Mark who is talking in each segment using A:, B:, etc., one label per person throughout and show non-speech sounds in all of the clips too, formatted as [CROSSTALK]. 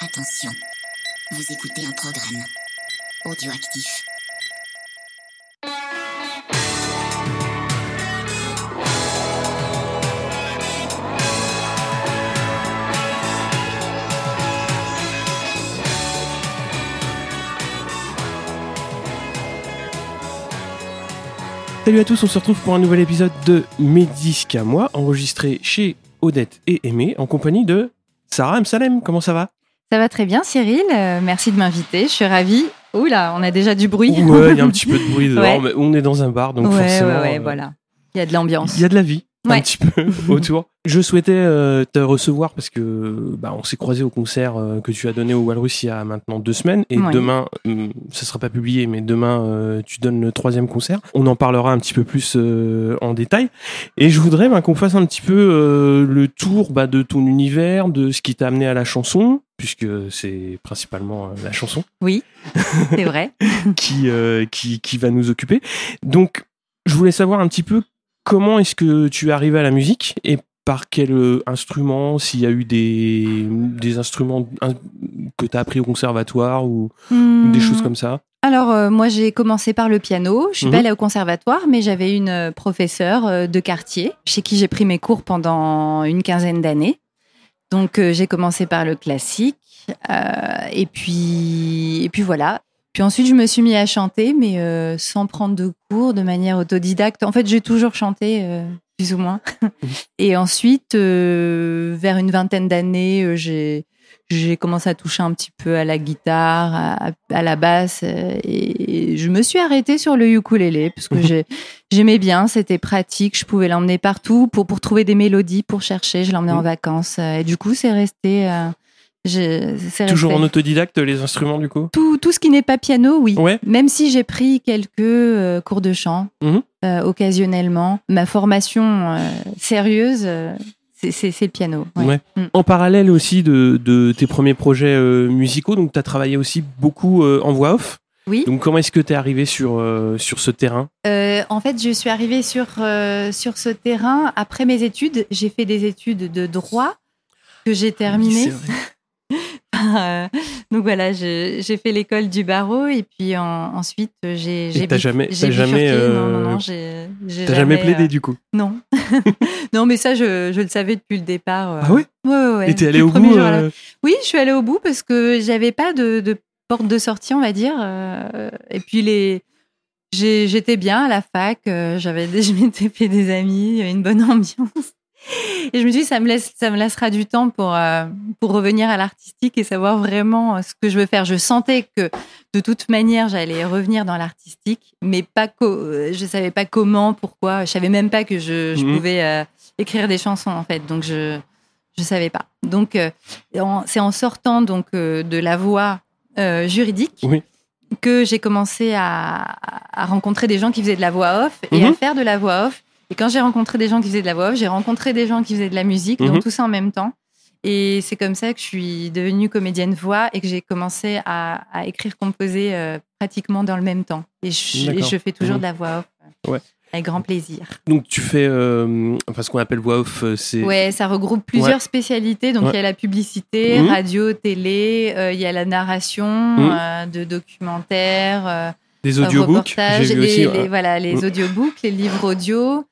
A: Attention, vous écoutez un programme audioactif.
B: Salut à tous, on se retrouve pour un nouvel épisode de Mes à moi, enregistré chez Odette et Aimé, en compagnie de Sarah M. Salem. Comment ça va?
C: Ça va très bien, Cyril. Euh, merci de m'inviter. Je suis ravie. Oula, on a déjà du bruit.
B: Ouais, il y a un [LAUGHS] petit peu de bruit dehors,
C: Ouais.
B: mais on est dans un bar, donc
C: ouais,
B: forcément.
C: ouais, ouais,
B: euh,
C: voilà. Il y a de l'ambiance.
B: Il y a de la vie. Un
C: Ouais.
B: petit peu [LAUGHS] autour. Je souhaitais euh, te recevoir parce que bah, on s'est croisé au concert euh, que tu as donné au Walrus il y a maintenant deux semaines et
C: Ouais.
B: demain, hum, ça sera pas publié, mais demain euh, tu donnes le troisième concert. On en parlera un petit peu plus euh, en détail et je voudrais bah, qu'on fasse un petit peu euh, le tour bah, de ton univers, de ce qui t'a amené à la chanson, puisque c'est principalement euh, la chanson
C: Oui, c'est vrai. [LAUGHS]
B: qui, euh, qui, qui va nous occuper. Donc, je voulais savoir un petit peu comment est-ce que tu es arrivé à la musique et par quel euh, instrument, s'il y a eu des, des instruments in- que tu as appris au conservatoire ou, ou des choses comme ça?
C: Alors, euh, moi, j'ai commencé par le piano. Je suis
B: Mhm.
C: pas allée au conservatoire, mais j'avais une euh, professeure de quartier chez qui j'ai pris mes cours pendant une quinzaine d'années. Donc, euh, j'ai commencé par le classique. euh, et, puis, et puis voilà. Puis ensuite, je me suis mis à chanter, mais euh, sans prendre de cours, de manière autodidacte. En fait, j'ai toujours chanté, euh, plus ou moins. [LAUGHS] et ensuite, euh, vers une vingtaine d'années, j'ai j'ai commencé à toucher un petit peu à la guitare, à, à la basse, et je me suis arrêtée sur le ukulélé parce que [LAUGHS] j'ai- j'aimais bien, c'était pratique, je pouvais l'emmener partout pour pour trouver des mélodies, pour chercher, je l'emmenais en vacances, et du coup c'est resté.
B: Toujours en autodidacte, les instruments du coup
C: tout, tout ce qui n'est pas piano, oui.
B: Ouais.
C: Même si j'ai pris quelques euh, cours de chant
B: Mhm.
C: euh, occasionnellement, ma formation euh, sérieuse, c'est le piano. ouais.
B: Ouais.
C: Mm.
B: En parallèle aussi de, de tes premiers projets musicaux, donc tu as travaillé aussi beaucoup en voix off.
C: Oui.
B: Donc comment est-ce que tu es arrivé sur, euh, sur ce terrain?
C: Euh, en fait, je suis arrivée sur, euh, sur ce terrain après mes études. J'ai fait des études de droit que j'ai terminées.
B: C'est vrai.
C: Euh, [LAUGHS] donc voilà, j'ai fait l'école du barreau et puis en- ensuite euh, j'ai
B: t'as jamais- jamais.
C: Non,
B: euh, jamais plaidé
C: euh,
B: du coup
C: Non. [LAUGHS] non, mais ça, je, je le savais depuis le départ. euh.
B: Ah ouais?
C: Ouais, ouais, ouais.
B: Et t'es allé
C: Depuis
B: au bout euh,
C: Oui, je suis allée au bout parce que j'avais pas de, de porte de sortie, on va dire. euh, et puis les, j'étais bien à la fac. euh, J'avais, [LAUGHS] je m'étais fait des amis, il y avait une bonne ambiance. [LAUGHS] Et je me suis dit, ça me laisse, ça me laissera du temps pour euh, pour revenir à l'artistique et savoir vraiment euh, ce que je veux faire. Je sentais que de toute manière, j'allais revenir dans l'artistique, mais pas euh, je savais pas comment, pourquoi. Je savais même pas que je, je
B: Mhm.
C: pouvais euh, écrire des chansons en fait. Donc je je savais pas. Donc euh, c'est en sortant donc de la voie juridique
B: Oui.
C: que j'ai commencé à, à rencontrer des gens qui faisaient de la voix off et
B: Mhm.
C: à faire de la voix off. Et quand j'ai rencontré des gens qui faisaient de la voix off, j'ai rencontré des gens qui faisaient de la musique,
B: Mhm.
C: donc tout ça en même temps. Et c'est comme ça que je suis devenue comédienne voix et que j'ai commencé à, à écrire, composer euh, pratiquement dans le même temps. Et je, et
B: D'accord.
C: je fais toujours
B: Mhm.
C: de la voix off. euh,
B: Ouais.
C: Avec grand plaisir.
B: Donc tu fais, euh, enfin ce qu'on appelle voix off, euh, c'est
C: Ouais, ça regroupe plusieurs
B: Ouais.
C: spécialités. Donc,
B: Ouais.
C: il y a la publicité,
B: Mhm.
C: radio, télé, euh, il y a la narration
B: Mhm.
C: de documentaires,
B: des audiobooks. J'ai vu
C: les,
B: aussi.
C: les- voilà, les
B: Mhm.
C: audiobooks, les livres audio,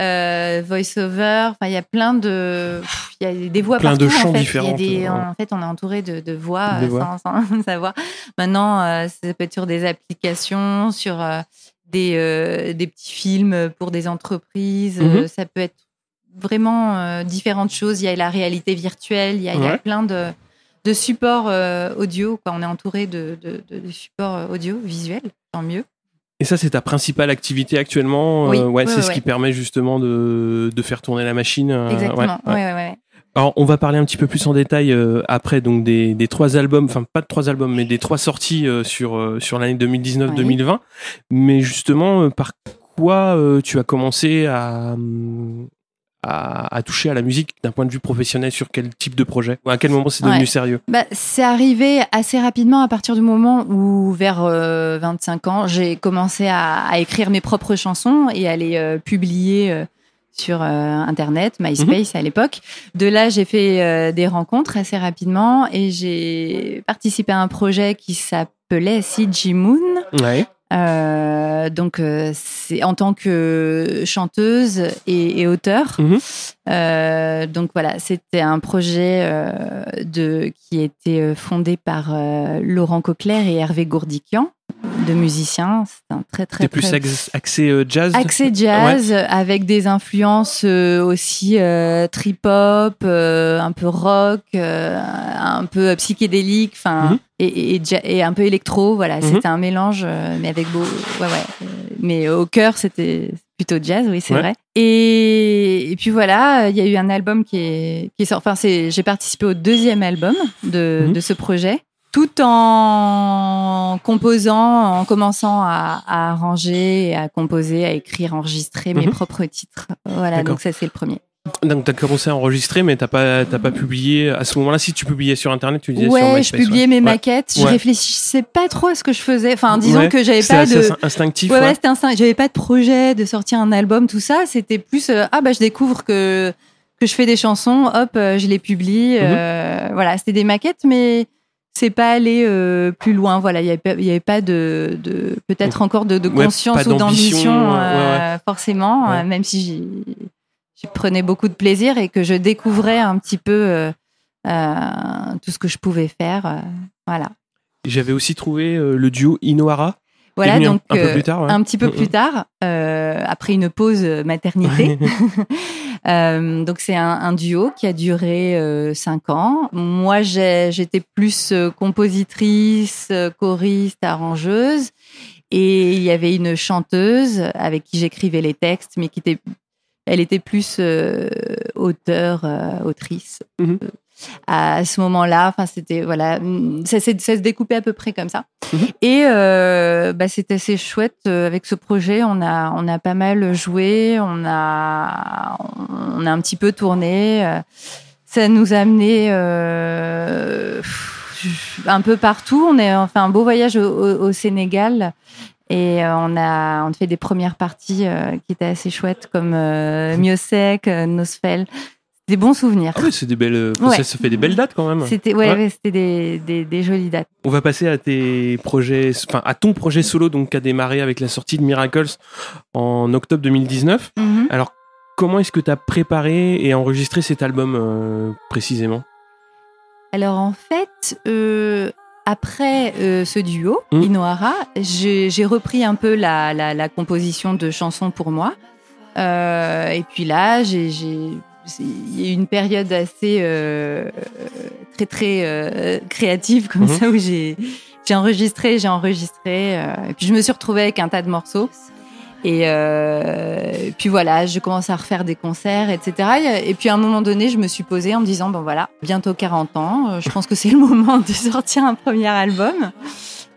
C: euh, voice-over. Enfin, il y a plein de, il y a des voix
B: Plein de
C: partout,
B: chants
C: en fait.
B: différents,
C: des, en fait, on est entouré de, de voix,
B: De
C: euh,
B: voix.
C: Sans, sans [LAUGHS] savoir. Maintenant, euh, ça peut être sur des applications, sur euh, des, euh, des petits films pour des entreprises.
B: Mhm.
C: euh, ça peut être vraiment euh, différentes choses. Il y a la réalité virtuelle, il y a, il y a
B: Ouais.
C: plein de, de supports euh, audio. Quoi. On est entouré de, de, de- de supports euh, audio, visuels, tant mieux.
B: Et ça, c'est ta principale activité actuellement.
C: Oui,
B: euh, ouais,
C: oui,
B: c'est
C: oui,
B: ce qui permet justement de, de faire tourner la machine. euh,
C: Exactement.
B: ouais, ouais.
C: Ouais, ouais, ouais.
B: Alors, on va parler un petit peu plus en détail euh, après donc des, des trois albums, enfin pas de trois albums, mais des trois sorties euh, sur euh, sur l'année 2019-2020. Mais justement, euh, par quoi euh, tu as commencé à, hum, à à toucher à la musique d'un point de vue professionnel sur quel type de projet À quel moment c'est devenu
C: Ouais.
B: sérieux?
C: Bah, c'est arrivé assez rapidement à partir du moment où, vers euh, 25 ans, j'ai commencé à, à écrire mes propres chansons et à les euh, publier euh, sur euh, Internet, MySpace à l'époque. De là, j'ai fait des rencontres assez rapidement et j'ai participé à un projet qui s'appelait CG Moon.
B: Ouais.
C: Euh, donc, euh, c'est en tant que chanteuse et, et auteur.
B: Mhm.
C: Euh, donc voilà, c'était un projet de qui était fondé par Laurent Coquelaire et Hervé Gourdiquian, deux musiciens. C'est un très très
B: T'es plus
C: très
B: axé euh, jazz?
C: Accès jazz avec des influences euh, aussi euh, trip-hop, euh, un peu rock, euh, un peu psychédélique, enfin
B: Mhm.
C: et, et, et ja- et un peu électro. Voilà,
B: Mhm.
C: c'était un mélange, euh, mais avec beau, ouais ouais. Euh, Mais au cœur, c'était plutôt jazz, oui, c'est
B: Ouais.
C: vrai. Et, et puis voilà, il y a eu un album qui est qui est sorti. Enfin, j'ai participé au deuxième album de
B: Mhm.
C: de ce projet tout en composant, en commençant à, à arranger, à composer, à écrire, enregistrer mes
B: Mhm.
C: propres titres. Voilà, donc ça c'est le premier.
B: Donc t'as commencé à enregistrer, mais t'as pas t'as pas publié à ce moment-là. Si tu publiais sur internet, tu disais sur
C: Ouais,
B: MySpace.
C: je publiais
B: ouais.
C: mes
B: Ouais.
C: maquettes. Je
B: Ouais.
C: réflissais pas trop à ce que je faisais. Enfin, disons
B: Ouais.
C: que j'avais pas de.
B: ins- instinctif.
C: Ouais,
B: ouais.
C: c'était instinct. J'avais pas de projet de sortir un album, tout ça. C'était plus euh, ah bah je découvre que que je fais des chansons, hop, euh, je les publie.
B: Mhm.
C: euh, voilà, c'était des maquettes, mais c'est pas aller euh, plus loin. Voilà, il y avait pas, de, de peut-être encore de, conscience ou
B: d'ambition, euh,
C: forcément, euh, même si j'y prenais beaucoup de plaisir et que je découvrais un petit peu tout ce que je pouvais faire. voilà.
B: J'avais aussi trouvé le duo Inohara.
C: Voilà, donc
B: un peu plus tard, ouais.
C: un petit peu
B: Mm,
C: plus
B: mm.
C: tard, après une pause maternité. [LAUGHS] Euh, donc c'est un, un duo qui a duré euh, cinq ans. Moi, j'ai- j'étais plus euh, compositrice, choriste, arrangeuse, et il y avait une chanteuse avec qui j'écrivais les textes, mais qui était, elle était plus euh, auteur, autrice.
B: Mhm.
C: Euh, À ce moment-là, enfin c'était voilà, mm, ça, s'est- ça se découpait à peu près comme ça.
B: Mhm.
C: Et euh, bah, c'était assez chouette euh, avec ce projet. On a on a pas mal joué, on a on a un petit peu tourné. euh, Ça nous a amené euh, un peu partout. On est enfin un beau voyage au, au- au Sénégal. Et euh, on a on fait des premières parties euh, qui étaient assez chouettes comme euh, Miosec, euh, Nosfell. Des bons souvenirs.
B: Ah oui, c'est des belles. euh,
C: Ouais.
B: Ça, ça fait des belles dates quand même.
C: C'était ouais,
B: Ouais.
C: ouais, c'était des, des, des jolies dates.
B: On va passer à tes projets, enfin à ton projet solo donc qui a démarré avec la sortie de Miracles en octobre 2019.
C: Mhm.
B: Alors comment est-ce que tu as préparé et enregistré cet album euh, précisément?
C: Alors en fait, euh, après euh, ce duo,
B: Mm.
C: Inohara, j'ai repris un peu la, la, la composition de chansons pour moi. Euh, et puis là, j'ai il y a eu une période assez euh, très très euh, créative comme
B: Mhm.
C: ça où j'ai j'ai enregistré, j'ai enregistré. euh, et puis je me suis retrouvée avec un tas de morceaux. Et, euh, et puis voilà, je commence à refaire des concerts, etc. Et puis à un moment donné, je me suis posée en me disant, bon voilà, bientôt 40 ans, euh, je pense que c'est le [LAUGHS] moment de sortir un premier album.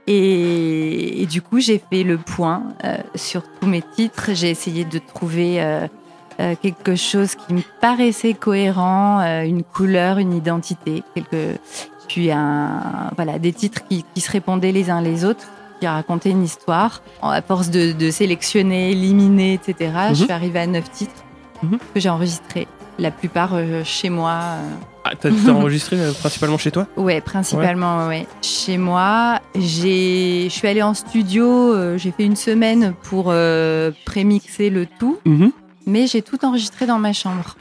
C: Et, et du coup, j'ai fait le point euh, sur tous mes titres. J'ai essayé de trouver euh, quelque chose qui me paraissait cohérent, euh, une couleur, une identité, quelque... puis un, voilà, des titres qui, qui se répondaient les uns les autres qui racontaient une histoire. À force de, de sélectionner, éliminer, etc., je
B: Mhm.
C: suis arrivée à neuf titres
B: Mhm.
C: que j'ai enregistrés. La plupart euh, chez moi.
B: Ah, t'as enregistré principalement chez toi?
C: Ouais, principalement, ouais. Chez moi, je suis allée en studio, j'ai fait une semaine pour prémixer le tout,
B: Mhm.
C: Mais j'ai tout enregistré dans ma chambre.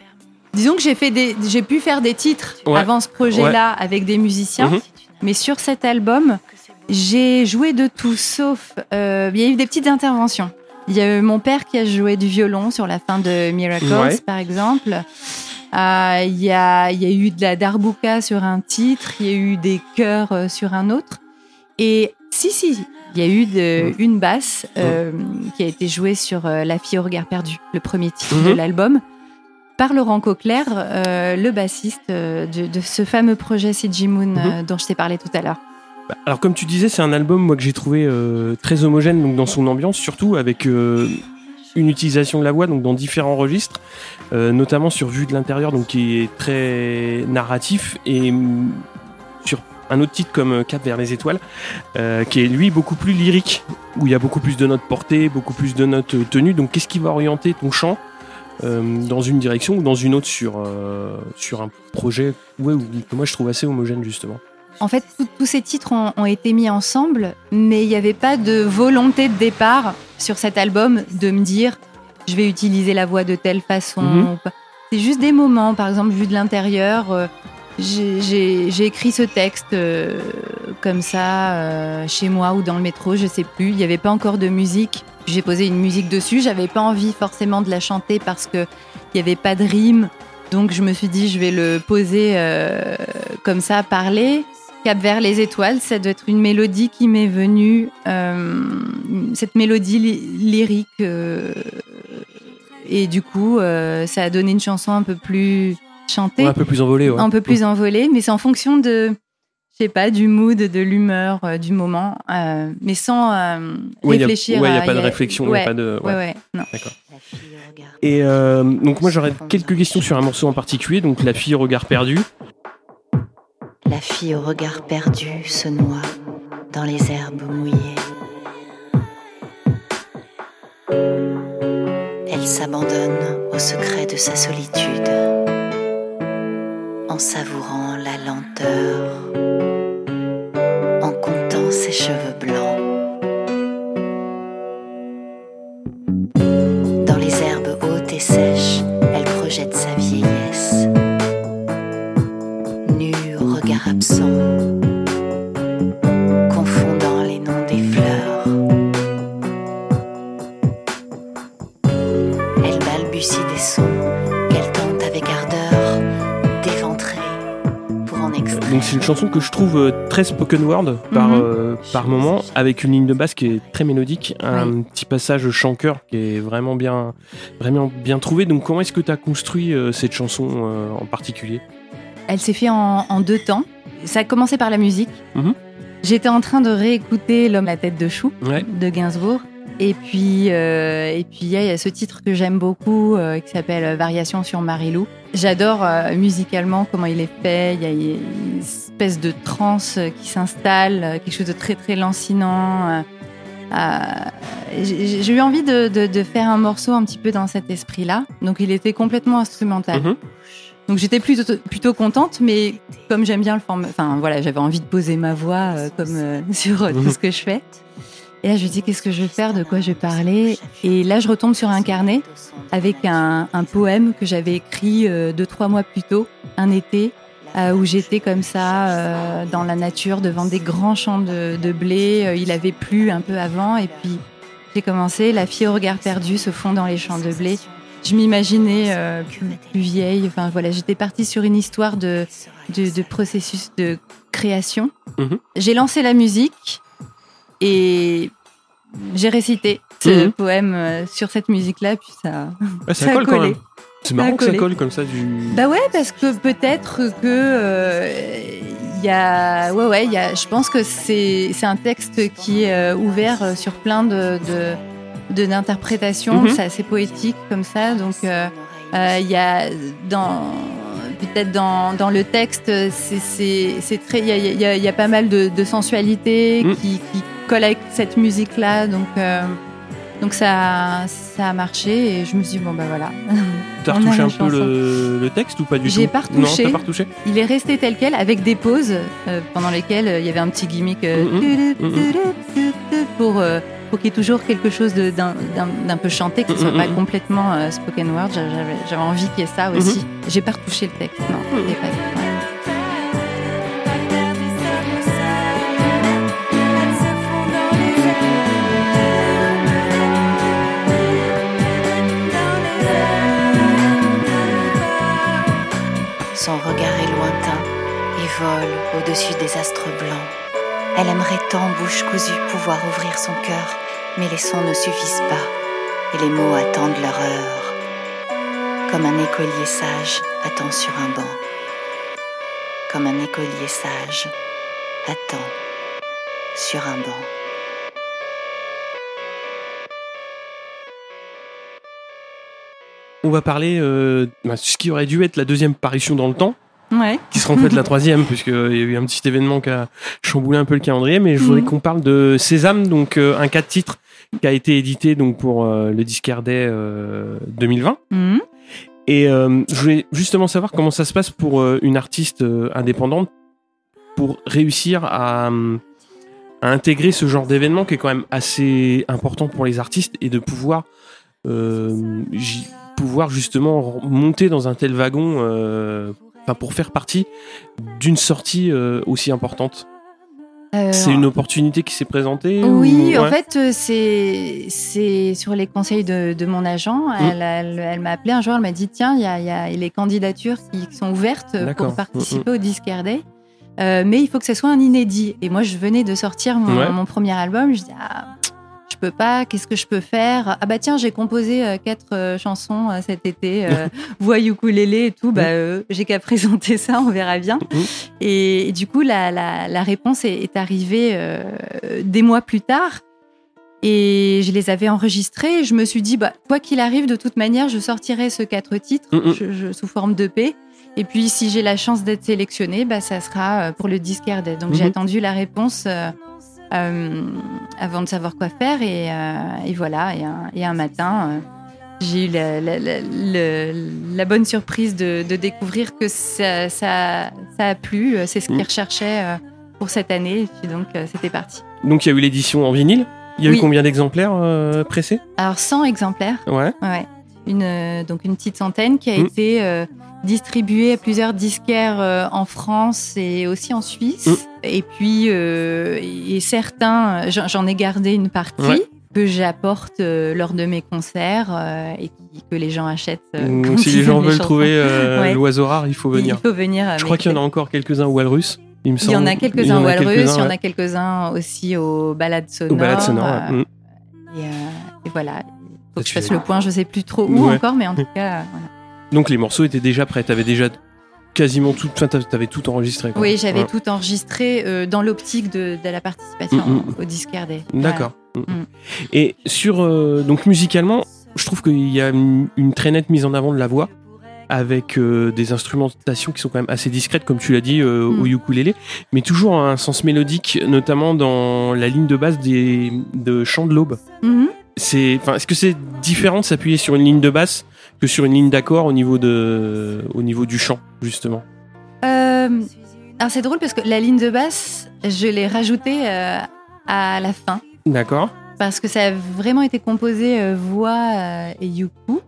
C: Disons que j'ai fait des, j'ai pu faire des titres
B: Ouais.
C: avant ce projet-là avec des musiciens,
B: Mhm.
C: mais sur cet album, j'ai joué de tout, sauf euh, il y a eu des petites interventions. Il y a eu mon père qui a joué du violon sur la fin de Miracles,
B: Ouais.
C: par exemple. Euh, Il y, a, y a eu de la darbuka sur un titre, il y a eu des chœurs euh, sur un autre. Et si, si, il y a eu de, une basse euh, qui a été jouée sur euh, La fille au regard perdu, le premier titre de
B: Mhm.
C: l'album, par Laurent Coquelaire, euh, le bassiste de, de ce fameux projet CG Moon euh, dont je t'ai parlé tout à l'heure.
B: Bah, Alors comme tu disais, c'est un album moi que j'ai trouvé euh, très homogène donc dans son ambiance, surtout avec euh, une utilisation de la voix donc dans différents registres, euh, notamment sur Vue de l'intérieur donc qui est très narratif et un autre titre comme euh, Cap vers les étoiles euh, qui est lui beaucoup plus lyrique où il y a beaucoup plus de notes portées, beaucoup plus de notes euh, tenues. Donc qu'est-ce qui va orienter ton chant euh, dans une direction ou dans une autre sur, euh, sur un projet? Ouais, ou- que moi je trouve assez homogène justement.
C: En fait, tout- tous ces titres ont, ont été mis ensemble, mais il n'y avait pas de volonté de départ sur cet album de me dire je vais utiliser la voix de telle façon.
B: Mhm.
C: C'est juste des moments, par exemple, vu de l'intérieur. J'ai- écrit ce texte euh, comme ça euh, chez moi ou dans le métro, je sais plus. Il n'y avait pas encore de musique. J'ai posé une musique dessus. J'avais pas envie forcément de la chanter parce que il n'y avait pas de rime. Donc je me suis dit je vais le poser euh, comme ça, parler. Cap vers les étoiles, ça doit être une mélodie qui m'est venue, euh, cette mélodie ly- lyrique. euh, et du coup, euh, ça a donné une chanson un peu plus
B: Ouais, un peu plus envolé. Ouais.
C: un peu plus envolée, mais c'est en fonction de, je sais pas, du mood, de l'humeur, euh, du moment, euh, mais sans euh,
B: Ouais,
C: réfléchir.
B: ouais, il n'y a
C: à-
B: pas de réflexion, il y a
C: ouais,
B: pas de. ouais.
C: Ouais, ouais, non.
B: Et euh, donc moi j'aurais quelques questions sur un morceau en particulier, donc La fille au regard perdu.
D: La fille au regard perdu se noie dans les herbes mouillées. Elle s'abandonne au secret de sa solitude en savourant la lenteur, en comptant ses cheveux blancs. Dans les herbes hautes et sèches,
B: c'est une chanson que je trouve euh, très spoken word par,
C: Mhm.
B: euh, par moment, avec une ligne de basse qui est très mélodique, un petit passage chant-chœur qui est vraiment bien, vraiment bien trouvé. Donc comment est-ce que tu as construit euh, cette chanson euh, en particulier?
C: Elle s'est faite en, en deux temps. Ça a commencé par la musique.
B: Mhm.
C: J'étais en train de réécouter L'homme à tête de chou
B: Ouais.
C: de Gainsbourg. Et puis, euh, et puis il y, a- il y a ce titre que j'aime beaucoup euh, qui s'appelle Variation sur Marilou. J'adore euh, musicalement comment il est fait. Il y a une espèce de transe qui s'installe, euh, quelque chose de très très lancinant. euh, euh, j'ai eu envie de, de- de faire un morceau un petit peu dans cet esprit-là. Donc il était complètement instrumental.
B: Mhm.
C: Donc j'étais plutôt, plutôt contente, mais comme j'aime bien le format, enfin voilà, j'avais envie de poser ma voix euh, comme euh, [LAUGHS] sur euh, tout
B: Mhm.
C: ce que je fais. Et là, je me dis qu'est-ce que je vais faire, de quoi je vais parler? Et là, je retombe sur un carnet avec un, un poème que j'avais écrit euh, deux trois mois plus tôt, un été, euh, où j'étais comme ça euh, dans la nature devant des grands champs de, de blé. Il avait plu un peu avant, et puis j'ai commencé. La fille au regard perdu se fond dans les champs de blé. Je m'imaginais euh, plus, plus vieille. Enfin voilà, j'étais partie sur une histoire de, de, de processus de création.
B: Mhm.
C: J'ai lancé la musique et j'ai récité ce
B: Mhm.
C: poème euh, sur cette musique-là, puis ça.
B: Ouais, [LAUGHS] ça,
C: Ça a
B: colle quand même. C'est marrant que ça colle comme ça du.
C: Bah ouais, parce que peut-être que euh, il y a, ouais ouais, il y a. Je pense que c'est c'est un texte qui est euh, ouvert sur plein de de de- d'interprétations.
B: Mhm.
C: C'est assez poétique comme ça, donc euh, euh, il y a dans peut-être dans, dans le texte, c'est c'est c'est très, il y a, il y y a pas mal de, de sensualité
B: Mhm.
C: qui, qui colle avec cette musique là, donc. euh, donc ça, ça a marché et je me suis dit, bon bah voilà. [LAUGHS]
B: T'as retouché un peu le, le texte ou pas du tout
C: J'ai pas retouché.
B: t'as pas retouché
C: Il est resté tel quel avec des pauses euh, pendant lesquelles euh, il y avait un petit gimmick euh, pour, pour qu'il y ait toujours quelque chose d'un peu chanté, qui ne soit pas complètement spoken word. J'avais envie qu'il y ait ça aussi. J'ai pas retouché le texte, non. Pas- ouais.
D: Des astres blancs. Elle aimerait tant, bouche cousue, pouvoir ouvrir son cœur, mais les sons ne suffisent pas et les mots attendent leur heure. Comme un écolier sage attend sur un banc. Comme un écolier sage attend sur un banc.
B: On va parler euh, bah, ce qui aurait dû être la deuxième parution dans le temps,
C: Ouais.
B: qui sera en fait la [LAUGHS] troisième, puisqu'il y a eu un petit événement qui a chamboulé un peu le calendrier, mais je voudrais
C: Mhm.
B: qu'on parle de Sésame, donc euh, un cas de titre qui a été édité donc pour euh, le Discardet euh, 2020.
C: Mhm.
B: Et euh, je voulais justement savoir comment ça se passe pour euh, une artiste euh, indépendante pour réussir à, hum, à intégrer ce genre d'événement qui est quand même assez important pour les artistes et de pouvoir euh, pouvoir justement monter dans un tel wagon euh, enfin, pour faire partie d'une sortie euh, aussi importante. C'est une opportunité qui s'est présentée
C: Oui,
B: ou-
C: en fait, euh, c'est c'est sur les conseils de, de mon agent.
B: Mm.
C: Elle, elle, elle m'a appelé un jour, elle m'a dit tiens, il y a, il y a les candidatures qui sont ouvertes
B: D'accord.
C: Pour participer au Discardet. Euh, mais il faut que ce soit un inédit. Et moi, je venais de sortir mon,
B: Ouais.
C: mon premier album. Je dis ah, je peux pas. Qu'est-ce que je peux faire? Ah bah tiens, j'ai composé euh, quatre euh, chansons euh, cet été, [LAUGHS] voix ukulélé et tout. Bah euh, j'ai qu'à [LAUGHS] présenter ça, on verra bien.
B: Mhm.
C: Et, et du coup, la, la, la réponse est, est arrivée des mois plus tard. Et je les avais enregistrés. Et je me suis dit, bah, quoi qu'il arrive, de toute manière, je sortirai ce quatre titres je- je- sous forme d'EP. Et puis, si j'ai la chance d'être sélectionnée, bah, ça sera pour le Discardet. Donc, j'ai
B: Mhm.
C: attendu la réponse euh, avant de savoir quoi faire. Et, euh, et voilà. Et un, et un matin, euh, j'ai eu la, la- la- le- la bonne surprise de, de découvrir que ça, ça, ça a plu. C'est ce qu'ils
B: Mhm.
C: recherchaient euh, pour cette année. Et puis, donc, euh, c'était parti.
B: Donc il y a eu l'édition en vinyle. Il y a eu combien d'exemplaires euh, pressés?
C: Alors, 100 exemplaires.
B: Ouais.
C: Ouais. Une, euh, donc une petite centaine qui a
B: Mm.
C: été euh, distribuée à plusieurs disquaires euh, en France et aussi en Suisse.
B: Mm.
C: Et puis, euh, et certains, j'en ai gardé une partie
B: Ouais.
C: que j'apporte euh, lors de mes concerts et que les gens achètent.
B: Donc,
C: quand
B: si les gens veulent
C: chansons.
B: trouver euh, [LAUGHS]
C: Ouais.
B: l'oiseau rare, il faut
C: Il
B: venir.
C: faut venir.
B: Je crois qu'il y en a encore quelques-uns au Walrus, il me
C: Il
B: semble.
C: y en a
B: Il
C: quelques-uns au Walrus, il y en a quelques-uns aussi aux balades sonores.
B: Aux balades sonores.
C: euh,
B: ouais. Mm.
C: et, et voilà. Il faut que je fasse le point, je sais plus trop où
B: Ouais.
C: encore, mais en tout cas, euh, voilà.
B: Donc les morceaux étaient déjà prêts. T'avais déjà quasiment tout. Enfin, t'avais- tout enregistré. quoi.
C: Oui, j'avais tout enregistré euh, dans l'optique de, de la participation
B: Mm, mm.
C: au Discardet.
B: D'accord. Mm.
C: Mm.
B: Et sur euh, donc musicalement, je trouve qu'il y a une, une très nette mise en avant de la voix avec euh, des instrumentations qui sont quand même assez discrètes, comme tu l'as dit euh,
C: Mm.
B: au ukulélé, mais toujours un sens mélodique, notamment dans la ligne de base des de Chant de l'aube.
C: Mhm.
B: C'est, enfin, est-ce que c'est différent de s'appuyer sur une ligne de basse que sur une ligne d'accord au niveau de, au niveau du chant, justement
C: Euh, alors c'est drôle parce que la ligne de basse, je l'ai rajoutée euh, à la fin
B: D'accord.
C: parce que ça a vraiment été composé euh, voix et yuku.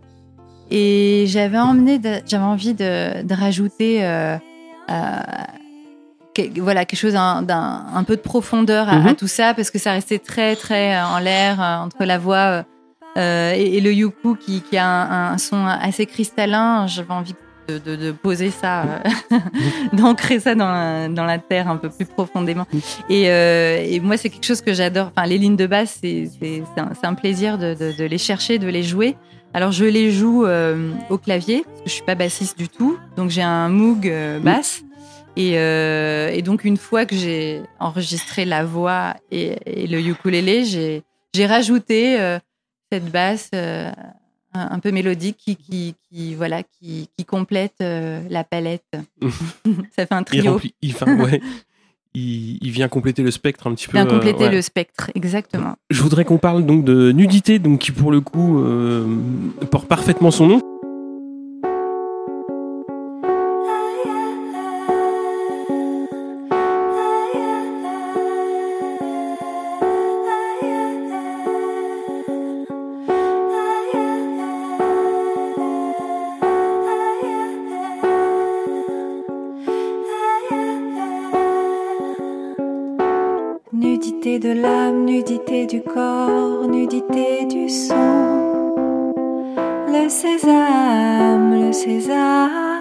C: Et j'avais emmené, j'avais envie de, de rajouter, voilà, quelque chose d'un, un peu de profondeur à, à
B: Mhm.
C: tout ça parce que ça restait très très en l'air entre la voix euh, et, le yuku qui, qui a un, son assez cristallin. J'avais envie de, de- de poser ça, euh, [LAUGHS] d'ancrer ça dans la, dans la terre un peu plus profondément. Et, euh, et moi, c'est quelque chose que j'adore. Enfin, les lignes de basse, c'est un, un plaisir de, de- les chercher, de les jouer. Alors, je les joue euh, au clavier, parce que je suis pas bassiste du tout. Donc, j'ai un Moog basse. Et, euh, et donc, une fois que j'ai enregistré la voix et, et le ukulélé, j'ai rajouté euh, cette basse euh, un, un peu mélodique qui, qui, qui, voilà, qui, qui complète euh, la palette. [LAUGHS] Ça fait un
B: Il
C: trio.
B: remplit, il, ouais, il, il vient compléter le spectre un petit peu.
C: Bien
B: euh,
C: compléter
B: ouais.
C: le spectre, exactement.
B: Je voudrais qu'on parle donc de nudité, donc qui pour le coup euh, porte parfaitement son nom.
E: Du corps, nudité du son. Le sésame, le sésame.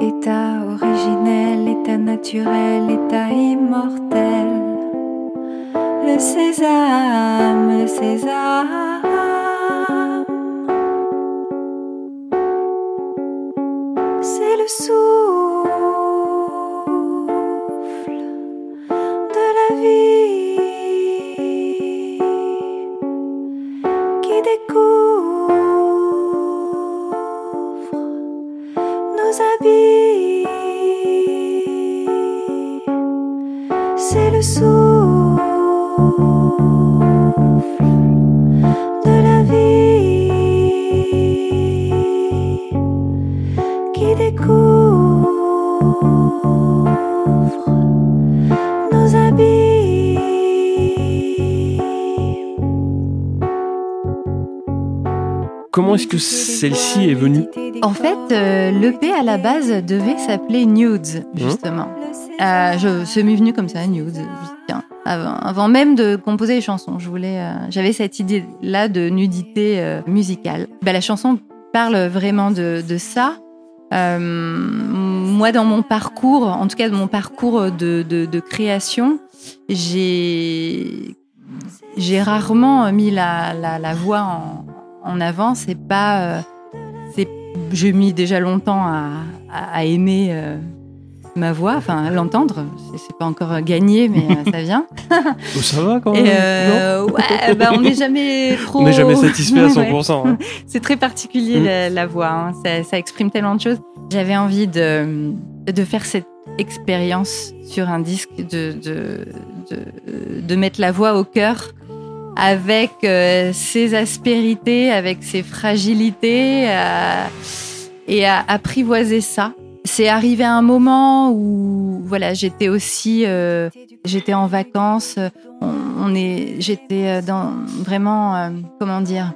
E: État originel, état naturel, état immortel. Le sésame, le sésame.
B: Que celle-ci est venue
C: En fait, euh, l'EP à la base devait s'appeler Nudes, justement. Euh, je, c'est m'est venu comme ça, Nudes. Suis tiens, avant, avant même de composer les chansons, je voulais, euh, j'avais cette idée-là de nudité euh, musicale. Bah, la chanson parle vraiment de, de ça. Euh, moi, dans mon parcours, en tout cas dans mon parcours de, de, de création, j'ai j'ai rarement mis la, la, la voix en, en avant. C'est pas, euh, c'est, j'ai mis déjà longtemps à, à, à aimer euh, ma voix, enfin à l'entendre. C'est, pas encore gagné, mais euh, ça vient. [LAUGHS]
B: Oh, Ça va quand même
C: Et euh, ouais, bah, on n'est jamais [LAUGHS] trop.
B: On n'est jamais satisfait à [LAUGHS]
C: Ouais.
B: 100%. hein.
C: C'est très particulier
B: Mm.
C: la, la voix, hein. ça, ça exprime tellement de choses. J'avais envie de, de faire cette expérience sur un disque, de, de, de, de mettre la voix au cœur avec euh, ses aspérités, avec ses fragilités euh, et à apprivoiser ça. C'est arrivé à un moment où voilà, j'étais aussi euh, j'étais en vacances, on, on est j'étais dans vraiment comment dire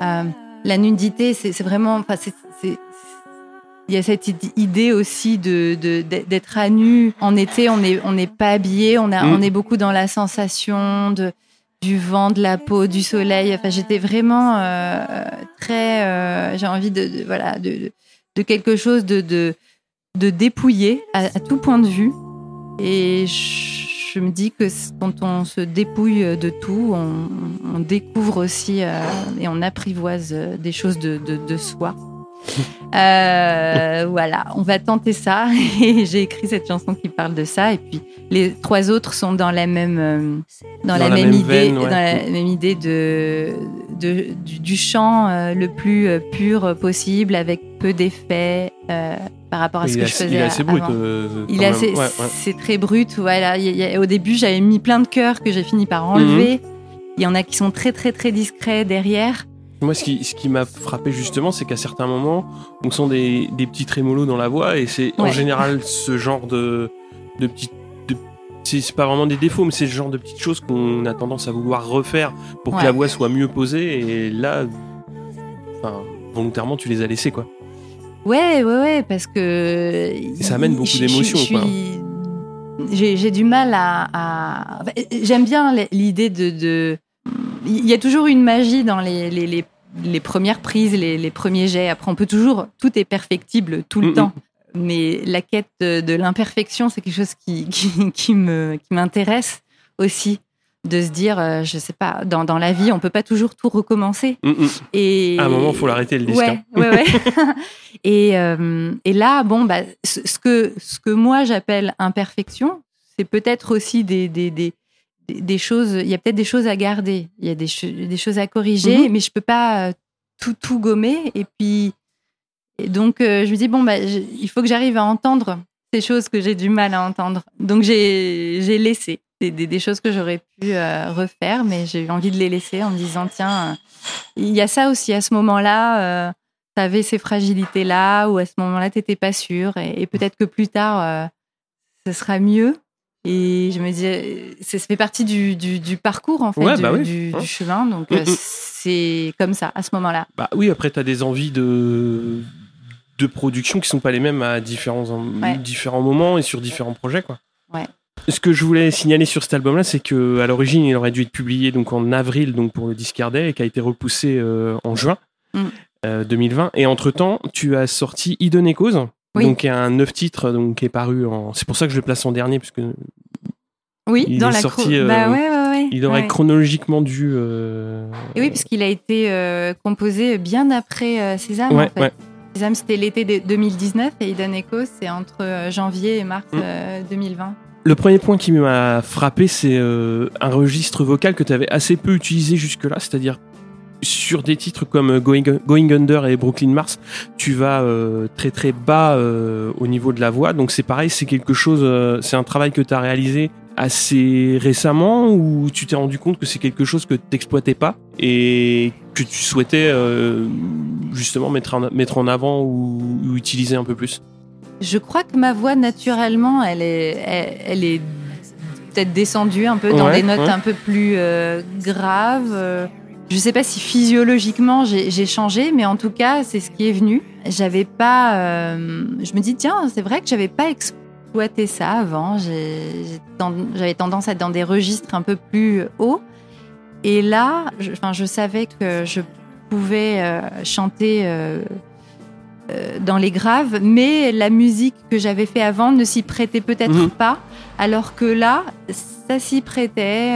C: la nudité, c'est vraiment, enfin, c'est, il y a cette id- idée aussi de, d'être à nu en été. On n'est on n'est pas habillé, on a,
B: Mm.
C: on est beaucoup dans la sensation de du vent, de la peau, du soleil. Enfin, j'étais vraiment euh, très, euh, j'ai envie de, de- voilà de, de- quelque chose de de, de dépouillé à, tout point de vue. Et je, me dis que quand on se dépouille de tout, on, découvre aussi euh, et on apprivoise des choses de, de soi. [LAUGHS] Euh, voilà, on va tenter ça. [LAUGHS] Et j'ai écrit cette chanson qui parle de ça. Et puis les trois autres sont dans la même, dans, la, même, idée,
B: veine, ouais.
C: dans la même idée de, de du, du chant euh, le plus euh, pur possible, avec peu d'effets euh, par rapport à ce
B: il,
C: que je faisais
B: il est assez brut. euh,
C: Il est assez,
B: Ouais, ouais.
C: c'est très brut. Voilà. Il a- au début, j'avais mis plein de cœurs que j'ai fini par enlever. Il y en a qui sont très très très discrets derrière.
B: Moi, ce qui, ce qui m'a frappé justement, c'est qu'à certains moments, on sent des, des petits trémolos dans la voix, et c'est en général ce genre de, de petites. C'est pas vraiment des défauts, mais c'est ce genre de petites choses qu'on a tendance à vouloir refaire pour
C: Ouais.
B: que la voix soit mieux posée, et là, enfin, volontairement, tu les as laissés, quoi.
C: Ouais, ouais, ouais, parce que
B: ça amène beaucoup d'émotions, quoi.
C: J'ai du mal à. J'aime bien l'idée de, de. Il y a toujours une magie dans les, les, les, les premières prises, les, premiers jets. Après, on peut toujours. Tout est perfectible tout le temps. Mais la quête de, de l'imperfection, c'est quelque chose qui, [LAUGHS] qui, qui me qui m'intéresse aussi. De se dire, euh, je sais pas, dans, dans la vie, on peut pas toujours tout recommencer.
B: Mm, mm.
C: Et
B: À un moment, faut l'arrêter le disque.
C: Ouais,
B: hein.
C: ouais, ouais. [LAUGHS] et, euh, et là, bon, bah, ce, ce que, ce que moi j'appelle imperfection, c'est peut-être aussi des, des, des, des- choses. Il y a peut-être des choses à garder, il y a des, cho- des choses à corriger,
B: Mhm.
C: mais je peux pas euh, tout, tout gommer. Et puis, et donc, euh, je me dis, bon, bah, je- il faut que j'arrive à entendre ces choses que j'ai du mal à entendre. Donc, j'ai laissé des, des, des choses que j'aurais pu euh, refaire, mais j'ai eu envie de les laisser en me disant, tiens, il y a ça aussi à ce moment-là. tu avais ces fragilités-là, ou à ce moment-là, tu n'étais pas sûr. Et, et peut-être que plus tard, euh, ce sera mieux. Et je me dis, ça fait partie du, du, du parcours, en fait,
B: Ouais,
C: du,
B: bah oui.
C: du,
B: Hein.
C: du chemin. Donc, euh, c'est comme ça, à ce moment-là.
B: Bah oui, après, tu as des envies de, de production qui sont pas les mêmes à différents,
C: Ouais.
B: différents moments et sur différents projets. Quoi.
C: Ouais.
B: Ce que je voulais signaler sur cet album-là, c'est que à l'origine, il aurait dû être publié donc en avril donc pour le Discardet et qui a été repoussé euh, en juin
C: Mm.
B: euh, 2020. Et entre-temps, tu as sorti Hidden Echoes,
C: Oui.
B: donc qui est un neuf titres donc, qui est paru en... C'est pour ça que je le place en dernier, parce que
C: Oui,
B: Il
C: dans
B: est
C: la
B: sorti, euh,
C: bah ouais, ouais, ouais.
B: il aurait chronologiquement dû... euh,
C: Et oui, puisqu'il a été euh, composé bien après Sésame. En fait. Sésame, c'était l'été de 2019 et Eden Echo, c'est entre janvier et mars
B: Mm.
C: euh, 2020.
B: Le premier point qui m'a frappé, c'est un registre vocal que tu avais assez peu utilisé jusque-là, c'est-à-dire sur des titres comme Going, Going Under et Brooklyn Mars, tu vas euh, très très bas euh, au niveau de la voix. Donc c'est pareil, c'est quelque chose, euh, c'est un travail que tu as réalisé assez récemment ou tu t'es rendu compte que c'est quelque chose que t'exploitais pas et que tu souhaitais euh, justement mettre en, mettre en avant ou, ou utiliser un peu plus?
C: Je crois que ma voix, naturellement, elle est, elle, elle est peut-être descendue un peu dans
B: Ouais,
C: des notes
B: ouais.
C: un peu plus euh, graves. euh. Je sais pas si physiologiquement j'ai j'ai changé, mais en tout cas, c'est ce qui est venu. J'avais pas. euh, je me dis, tiens, c'est vrai que j'avais pas exploité ça avant. J'avais tendance à être dans des registres un peu plus hauts. Et là, je, enfin, je savais que je pouvais euh, chanter euh, euh, dans les graves, mais la musique que j'avais fait avant ne s'y prêtait peut-être
B: Mhm.
C: pas, alors que là, ça s'y prêtait.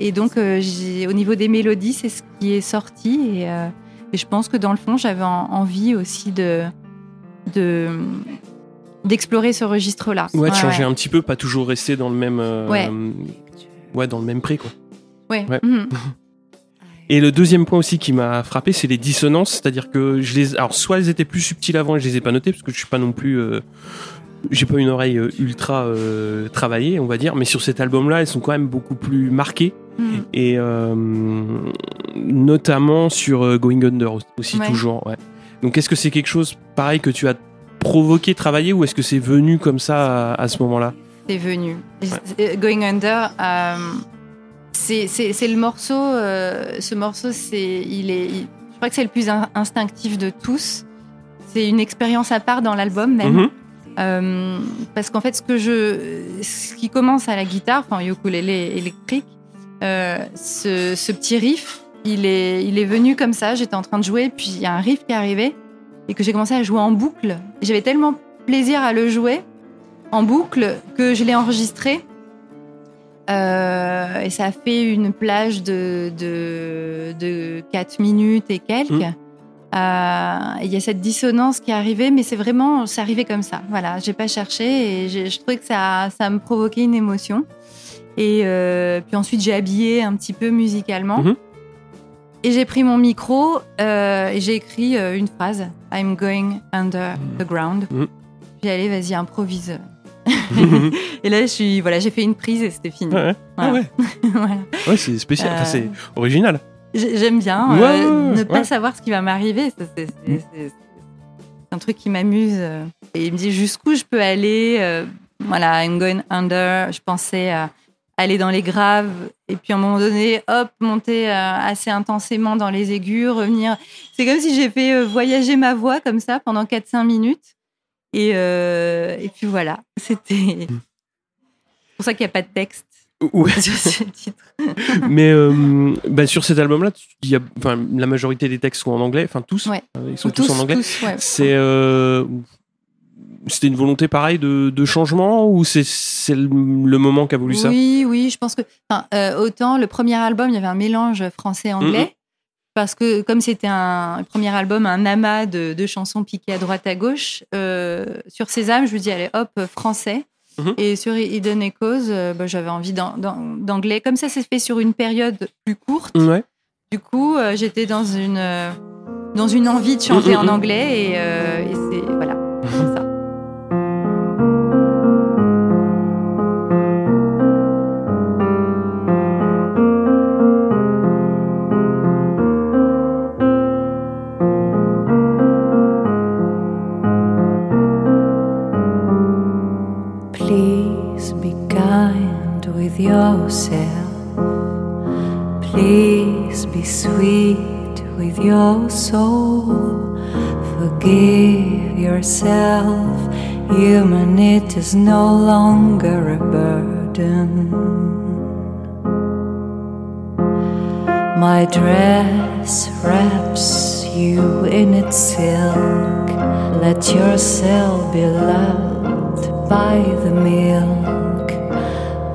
C: et donc, au niveau des mélodies, c'est ce qui est sorti. Et, et je pense que dans le fond, j'avais en- envie aussi de de d'explorer ce registre-là.
B: Ouais, de changer un petit peu, pas toujours rester dans le même euh,
C: Ouais.
B: ouais, dans le même prix quoi.
C: Ouais. Mhm. [LAUGHS]
B: Et le deuxième point aussi qui m'a frappé, c'est les dissonances, c'est-à-dire que je les, alors soit elles étaient plus subtiles avant et je les ai pas notées parce que je suis pas non plus, euh, j'ai pas une oreille euh, ultra euh, travaillée, on va dire, mais sur cet album-là, elles sont quand même beaucoup plus marquées
C: Mhm.
B: et euh, notamment sur Going Under aussi
C: Ouais.
B: toujours. Ouais. Donc est-ce que c'est quelque chose pareil que tu as provoqué, travaillé ou est-ce que c'est venu comme ça à, à ce moment-là
C: C'est venu. Euh, Going Under, euh, c'est le morceau. euh, ce morceau, c'est il est. il- je crois que c'est le plus in- instinctif de tous. C'est une expérience à part dans l'album même.
B: Mhm.
C: Euh, parce qu'en fait, ce que je, ce qui commence à la guitare, enfin ukulélé électrique, ce, ce petit riff, il est, il est venu comme ça. J'étais en train de jouer, puis il y a un riff qui est arrivé et que j'ai commencé à jouer en boucle. J'avais tellement plaisir à le jouer en boucle que je l'ai enregistré. Euh, et ça a fait une plage de, de, de 4 minutes et quelques.
B: Mhm.
C: Euh, Il y a cette dissonance qui est arrivée, mais c'est vraiment, c'est arrivé comme ça. Voilà, j'ai pas cherché et je trouvais que ça, ça me provoquait une émotion. Et euh, puis ensuite, j'ai habillé un petit peu musicalement.
B: Mhm.
C: Et j'ai pris mon micro euh, et j'ai écrit euh, une phrase I'm going under the ground.
B: Mhm.
C: Puis allez, vas-y, improvise. [LAUGHS] et là, je suis, voilà, j'ai fait une prise et c'était fini.
B: Ouais, ouais. Ah ouais. [LAUGHS]
C: Voilà.
B: Ouais, c'est spécial, enfin,
C: Euh,
B: c'est original.
C: J'ai- J'aime bien
B: Ouais,
C: euh, ne pas savoir ce qui va m'arriver. C'est c'est-
B: Mm.
C: c'est- c'est un truc qui m'amuse. Et il me dit jusqu'où je peux aller. voilà, I'm going under. Je pensais à aller dans les graves. Et puis à un moment donné, hop, monter euh, assez intensément dans les aigus, revenir. C'est comme si j'ai fait euh, voyager ma voix comme ça pendant 4-5 minutes. Et, euh, et puis voilà, c'était. C'est [LAUGHS] pour ça qu'il n'y a pas de texte
B: Ouais. [LAUGHS]
C: sur ce titre. [LAUGHS]
B: Mais euh, bah, sur cet album-là, la majorité des textes sont en anglais, enfin tous.
C: Ouais.
B: Ils sont tous, en anglais.
C: ouais.
B: C'est euh, c'était une volonté pareille de, de changement ou c'est c'est le, le moment qu'a voulu ça?
C: Oui, oui, je pense que. enfin, euh, autant le premier album, il y avait un mélange français-anglais. Parce que, comme c'était un premier album, un amas de, de chansons piquées à droite à gauche, euh, sur Sésame, je me dis, allez, hop, français.
B: Mhm.
C: Et sur Hidden Echoes, euh, bah, j'avais envie d'an- d'an- d'anglais. Comme ça s'est fait sur une période plus courte,
B: Ouais.
C: du coup, euh, j'étais dans une, euh, dans une envie de chanter en anglais. Et, et c'est. Voilà,
E: with yourself. Please be sweet with your soul. Forgive yourself. Humanity is no longer a burden. My dress wraps you in its silk. Let yourself be loved by the milk.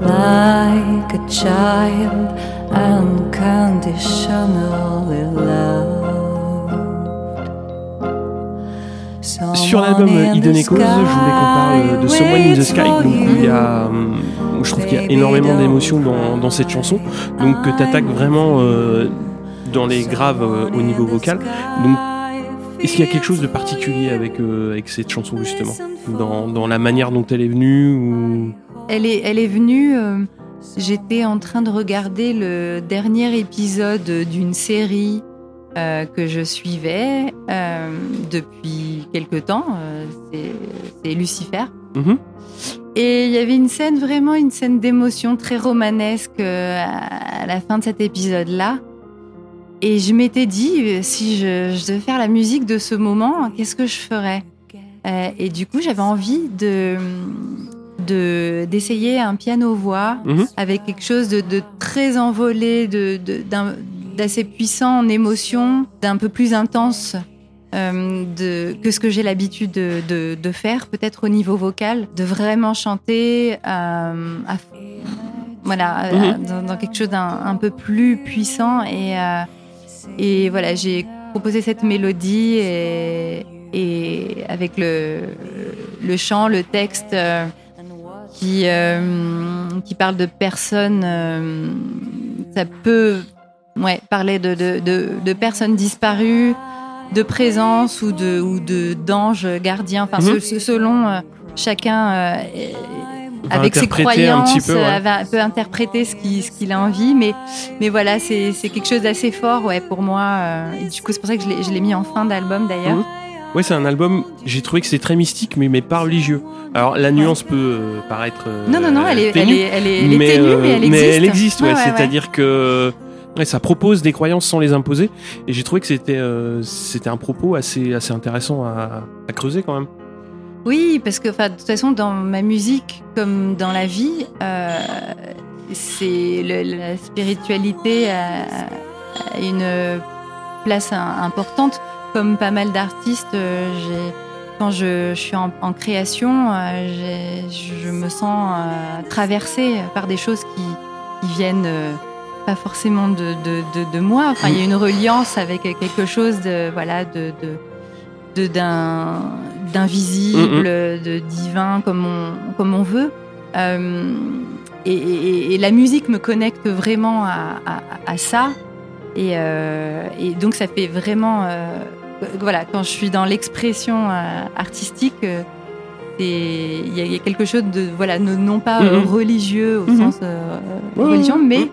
E: Like a child, unconditionally loved.
B: Sur l'album Hidden Echoes, je voulais qu'on parle de Someone in the Sky. Donc, il y a, je trouve qu'il y a énormément d'émotions dans, dans cette chanson. Donc, que tu attaques vraiment euh, dans les graves euh, au niveau vocal. Donc, est-ce qu'il y a quelque chose de particulier avec, euh, avec cette chanson, justement dans, dans la manière dont elle est venue ou...
C: elle est, elle est venue. euh, J'étais en train de regarder le dernier épisode d'une série euh, que je suivais euh, depuis quelque temps. c'est- Lucifer.
B: Mhm.
C: Et il y avait une scène, vraiment une scène d'émotion très romanesque à la fin de cet épisode-là. Et je m'étais dit, si je, je devais faire la musique de ce moment, qu'est-ce que je ferais? Euh, Et du coup, j'avais envie de de- d'essayer un piano-voix
B: Mhm.
C: avec quelque chose de, de très envolé, de- d'assez puissant en émotion, d'un peu plus intense euh, de, que ce que j'ai l'habitude de, de- de faire, peut-être au niveau vocal, de vraiment chanter euh, à- voilà, à-
B: Mhm.
C: dans, dans quelque chose d'un un peu plus puissant. Et, euh, et voilà, j'ai proposé cette mélodie et, et avec le, le chant, le texte qui, euh, qui parle de personnes, euh, ça peut ouais, parler de, de, de, de personnes disparues, de présence ou de ou de d'anges gardiens. Enfin,
B: Mhm.
C: ce- ce- selon euh, chacun avec ses croyances,
B: petit peu, ouais.
C: va- peut interpréter ce qu'il ce qu'il a envie. Mais mais voilà, c'est c'est quelque chose d'assez fort, ouais, pour moi. et du coup, c'est pour ça que je l'ai je l'ai mis en fin d'album d'ailleurs.
B: Mhm. Ouais, c'est un album, j'ai trouvé que c'est très mystique, mais, mais pas religieux. Alors, la nuance peut euh, paraître. euh,
C: Non, non, non, elle est, elle
B: ténue,
C: est, elle est, elle est
B: mais,
C: ténue,
B: euh,
C: mais elle existe.
B: elle existe, ouais.
C: Ouais, ouais, ouais.
B: C'est-à-dire que ouais, ça propose des croyances sans les imposer. Et j'ai trouvé que c'était euh, c'était un propos assez, assez intéressant à, à creuser quand même.
C: Oui, parce que de toute façon, dans ma musique comme dans la vie, euh, c'est la spiritualité a, a une place importante. Comme pas mal d'artistes, euh, quand je, je suis en, en création, euh, je me sens euh, traversée par des choses qui, qui viennent pas forcément de, de, de, de moi. Enfin, il y a une reliance avec quelque chose de voilà de, d'invisible, de divin, comme on, comme on veut. Euh, et, et- et la musique me connecte vraiment à, à- à ça. Et, euh, et donc, ça fait vraiment. euh, voilà, quand je suis dans l'expression euh, artistique, euh, il y, a- il y a quelque chose de. Voilà, non, pas
B: Mhm.
C: religieux au
B: Mhm.
C: sens euh, religion, mais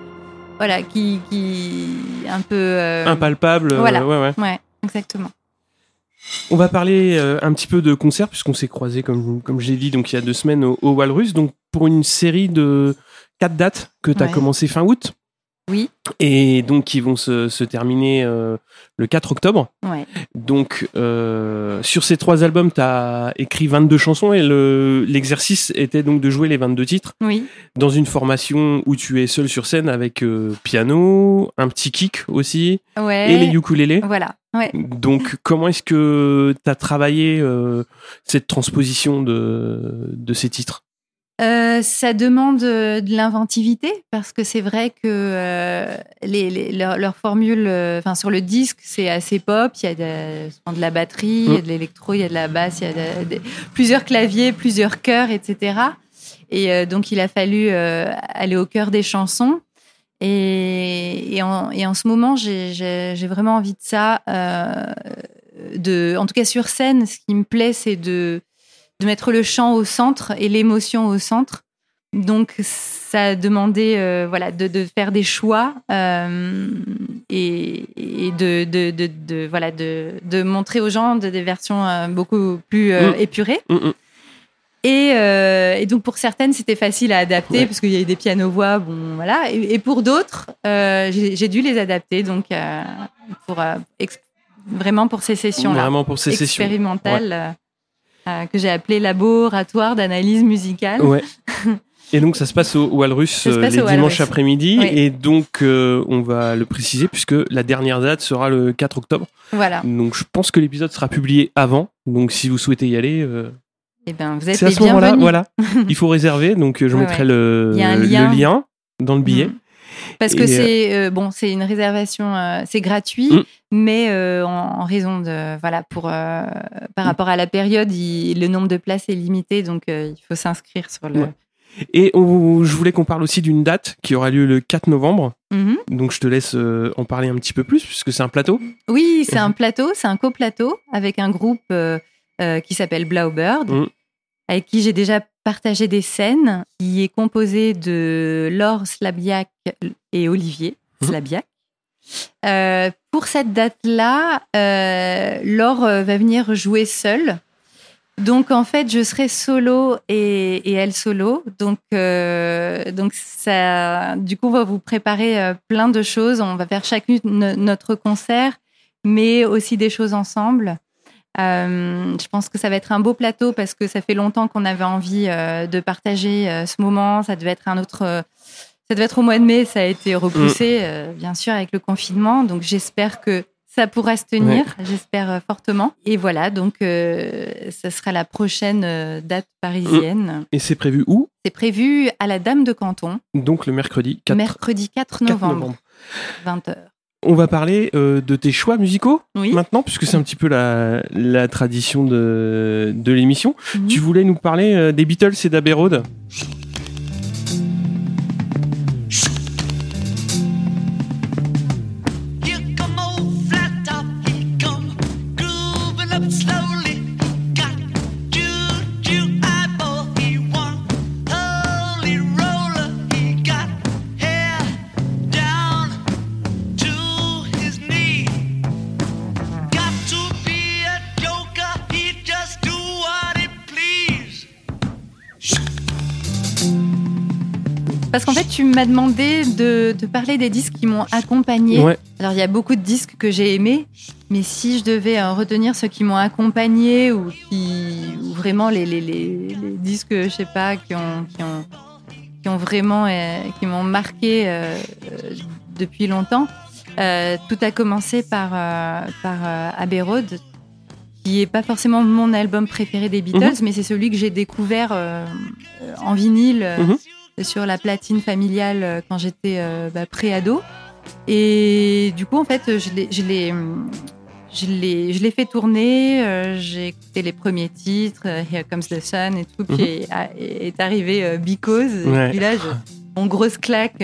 C: voilà, qui. qui un peu. euh,
B: Impalpable.
C: voilà.
B: ouais, ouais.
C: Ouais, exactement.
B: On va parler euh, un petit peu de concerts, puisqu'on s'est croisés, comme, comme je l'ai dit, donc il y a deux semaines au, au Walrus, donc pour une série de quatre dates que tu as
C: Ouais.
B: commencé fin août.
C: Oui.
B: Et donc qui vont se, se terminer euh, le 4 octobre.
C: Ouais.
B: Donc, euh, sur ces trois albums, tu as écrit 22 chansons et le- l'exercice était donc de jouer les 22 titres
C: Oui.
B: dans une formation où tu es seul sur scène avec euh, piano, un petit kick aussi
C: Ouais.
B: et les ukulélés.
C: Voilà. Ouais.
B: Donc, comment est-ce que tu as travaillé cette transposition de, de ces titres?
C: Euh, ça demande euh, de l'inventivité parce que c'est vrai que euh, les, les- leur, leur formule, euh, enfin sur le disque, c'est assez pop. Il y a de, la batterie, il y a de l'électro, il y a de la basse, il y a de- plusieurs claviers, plusieurs chœurs, etc. Et donc il a fallu aller au cœur des chansons. Et, et, en, et en ce moment, j'ai- vraiment envie de ça. de, en tout cas sur scène, ce qui me plaît, c'est de de mettre le chant au centre et l'émotion au centre. Donc, ça a demandé euh, voilà, de, de faire des choix euh, et, et de, de, de, de- voilà, de, montrer aux gens de- des versions euh, beaucoup plus euh,
B: Mm.
C: épurées.
B: Mm, mm.
C: Et, et donc, pour certaines, c'était facile à adapter
B: Ouais.
C: parce qu'il y a eu des pianos-voix. Bon, voilà. Et, et pour d'autres, j'ai dû les adapter donc, pour, vraiment pour ces sessions-là
B: Vraiment pour ces sessions.
C: expérimentale euh, que j'ai appelé laboratoire d'analyse musicale.
B: Ouais. [LAUGHS] Et donc ça se passe au Walrus euh, les
C: au
B: dimanches après-midi
C: Oui.
B: et donc euh, on va le préciser puisque la dernière date sera le 4 octobre.
C: Voilà.
B: Donc je pense que l'épisode sera publié avant. Donc si vous souhaitez y aller, euh,
C: Et ben, vous êtes
B: c'est à ce moment-là. Voilà, [LAUGHS] il faut réserver. Donc euh, je
C: Ouais,
B: mettrai
C: ouais.
B: le,
C: lien
B: dans le billet.
C: Mm. Parce que
B: Et,
C: c'est euh, bon, c'est une réservation, euh, c'est gratuit,
B: Mm.
C: mais euh, en, en raison de voilà pour euh, par
B: Mm.
C: rapport à la période, il- le nombre de places est limité, donc euh, il faut s'inscrire sur le.
B: Ouais. Et on- je voulais qu'on parle aussi d'une date qui aura lieu le 4 novembre.
C: Mhm.
B: Donc je te laisse euh, en parler un petit peu plus puisque c'est un plateau.
C: Oui, c'est un plateau, c'est un coplateau avec un groupe euh, euh, qui s'appelle Blaubird. Avec qui j'ai déjà partagé des scènes, qui est composé de Laure Slabiak et Olivier. Slabiak. Euh, pour cette date-là, euh, Laure euh, va venir jouer seule. Donc en fait, je serai solo et, et elle solo. Donc euh, donc ça, du coup, on va vous préparer euh, plein de choses. On va faire chacune no- notre concert, mais aussi des choses ensemble. Euh, je pense que ça va être un beau plateau parce que ça fait longtemps qu'on avait envie euh, de partager euh, ce moment. Ça devait être un autre. ça devait être au mois de mai. Ça a été repoussé, euh, bien sûr, avec le confinement. Donc j'espère que ça pourra se tenir. J'espère fortement. Et voilà, donc ça sera la prochaine date parisienne.
B: Et c'est prévu où?
C: C'est prévu à la Dame de Canton,
B: Donc le mercredi 4,
C: mercredi 4
B: 4
C: novembre, 20h.
B: On va parler euh, de tes choix musicaux
C: Oui.
B: maintenant, puisque c'est un petit peu la, la tradition de, de l'émission.
C: Mhm.
B: Tu voulais nous parler euh, des Beatles et d'Abbey Road?
C: Parce qu'en fait, tu m'as demandé de, de parler des disques qui m'ont accompagné.
B: Ouais.
C: Alors, il y a beaucoup de disques que j'ai aimés, mais si je devais euh, retenir ceux qui m'ont accompagné ou qui ou vraiment les, les, les, les disques, je sais pas, qui ont, qui ont, qui ont vraiment euh, qui m'ont marqué euh, euh, depuis longtemps, tout a commencé par, par Abbey Road, qui est pas forcément mon album préféré des Beatles, mais c'est celui que j'ai découvert en vinyle.
B: Mhm.
C: Sur la platine familiale euh, quand j'étais euh, bah, pré-ado. Et du coup, en fait, je l'ai, je l'ai, hum, je l'ai, je l'ai fait tourner. euh, j'ai écouté les premiers titres, euh, Here Comes the Sun et tout, puis est, a- est arrivé euh, Because.
B: Ouais.
C: Et puis là, je, mon grosse claque,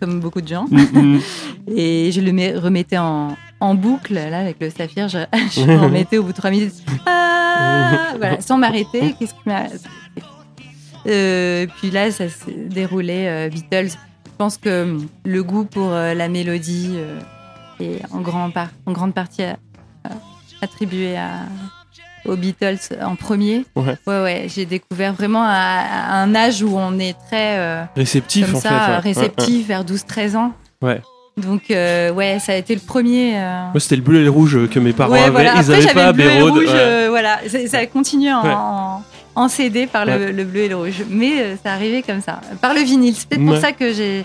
C: comme beaucoup de gens.
B: Mhm. [LAUGHS]
C: Et je le remettais en, en boucle, là, avec le saphir. Je, [LAUGHS] je remettais au bout de trois minutes. Ah voilà, sans m'arrêter. Qu'est-ce qui m'a. Euh, puis là, ça s'est déroulé euh, Beatles. Je pense que hum, le goût pour euh, la mélodie euh, est en, grand par- en grande partie attribué à, aux Beatles en premier.
B: Ouais.
C: ouais, ouais, J'ai découvert vraiment à, à un âge où on est très.
B: Réceptif,
C: comme
B: en
C: ça,
B: fait. ouais.
C: Réceptif, vers 12-13 ans.
B: Ouais.
C: Donc, euh, ouais, ça a été le premier. euh,
B: Moi, c'était le bleu et le rouge que mes parents
C: ouais,
B: avaient.
C: voilà.
B: Ils
C: Après,
B: avaient pas
C: le bleu et le rouge.
B: ouais.
C: euh, voilà, ça a continué en,
B: Ouais.
C: en, en CD par le,
B: Ouais.
C: le bleu et le rouge. Mais euh, ça arrivait comme ça. Par le vinyle. C'est peut-être
B: Ouais.
C: pour ça que j'ai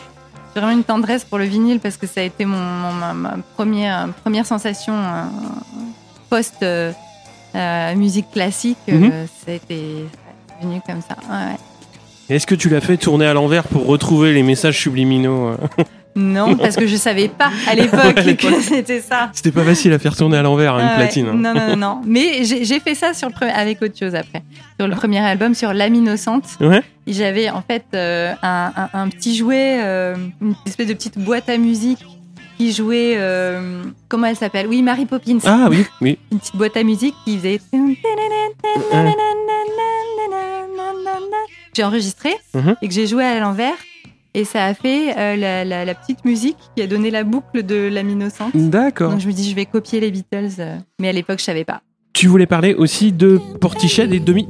C: vraiment une tendresse pour le vinyle parce que ça a été mon, mon- ma, ma première, première sensation euh, post euh, musique classique.
B: Mhm.
C: ça a été venu comme ça. Ouais.
B: Est-ce que tu l'as fait tourner à l'envers pour retrouver les messages subliminaux [LAUGHS]
C: Non, [LAUGHS] parce que je savais pas à l'époque que c'était ça.
B: C'était pas facile à faire tourner à l'envers, hein, une
C: Ah ouais.
B: platine. hein.
C: Non, non, non, non. Mais j'ai fait ça sur le premier, avec autre chose après. Sur le premier album, sur L'âme innocente.
B: Ouais.
C: J'avais en fait euh, un, un- un petit jouet, euh, une espèce de petite boîte à musique qui jouait. euh, comment elle s'appelle? Oui, Mary Poppins.
B: Ah oui, oui.
C: Une petite boîte à musique qui faisait. J'ai enregistré
B: Mhm.
C: et que j'ai joué à l'envers. Et ça a fait euh, la, la- la petite musique qui a donné la boucle de l'âme innocente.
B: D'accord.
C: Donc je me dis, je vais copier les Beatles. euh, mais à l'époque, je savais pas.
B: Tu voulais parler aussi de Portiched et Demi.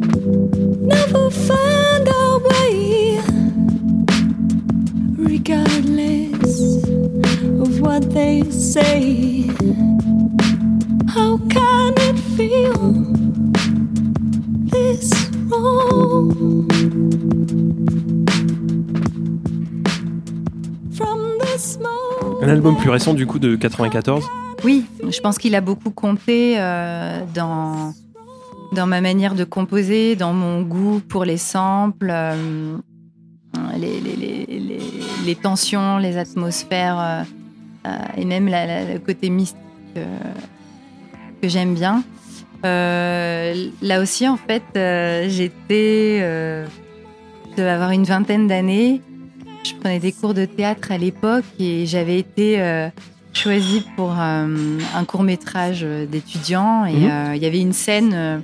E: Never find our way, regardless what they say. How can it feel this wrong? From the smoke.
B: Un album plus récent du coup de 94.
C: Oui, je pense qu'il a beaucoup compté euh, dans, dans ma manière de composer, dans mon goût pour les samples, euh, les, les, les, les, les tensions, les atmosphères euh, euh, et même la- la- le côté mystique euh, que j'aime bien. Euh, là aussi, en fait, euh, j'étais. Euh, je devais avoir une vingtaine d'années. je prenais des cours de théâtre à l'époque et j'avais été euh, choisie pour euh, un court métrage d'étudiants et
B: Mhm.
C: euh, il y avait une scène, euh,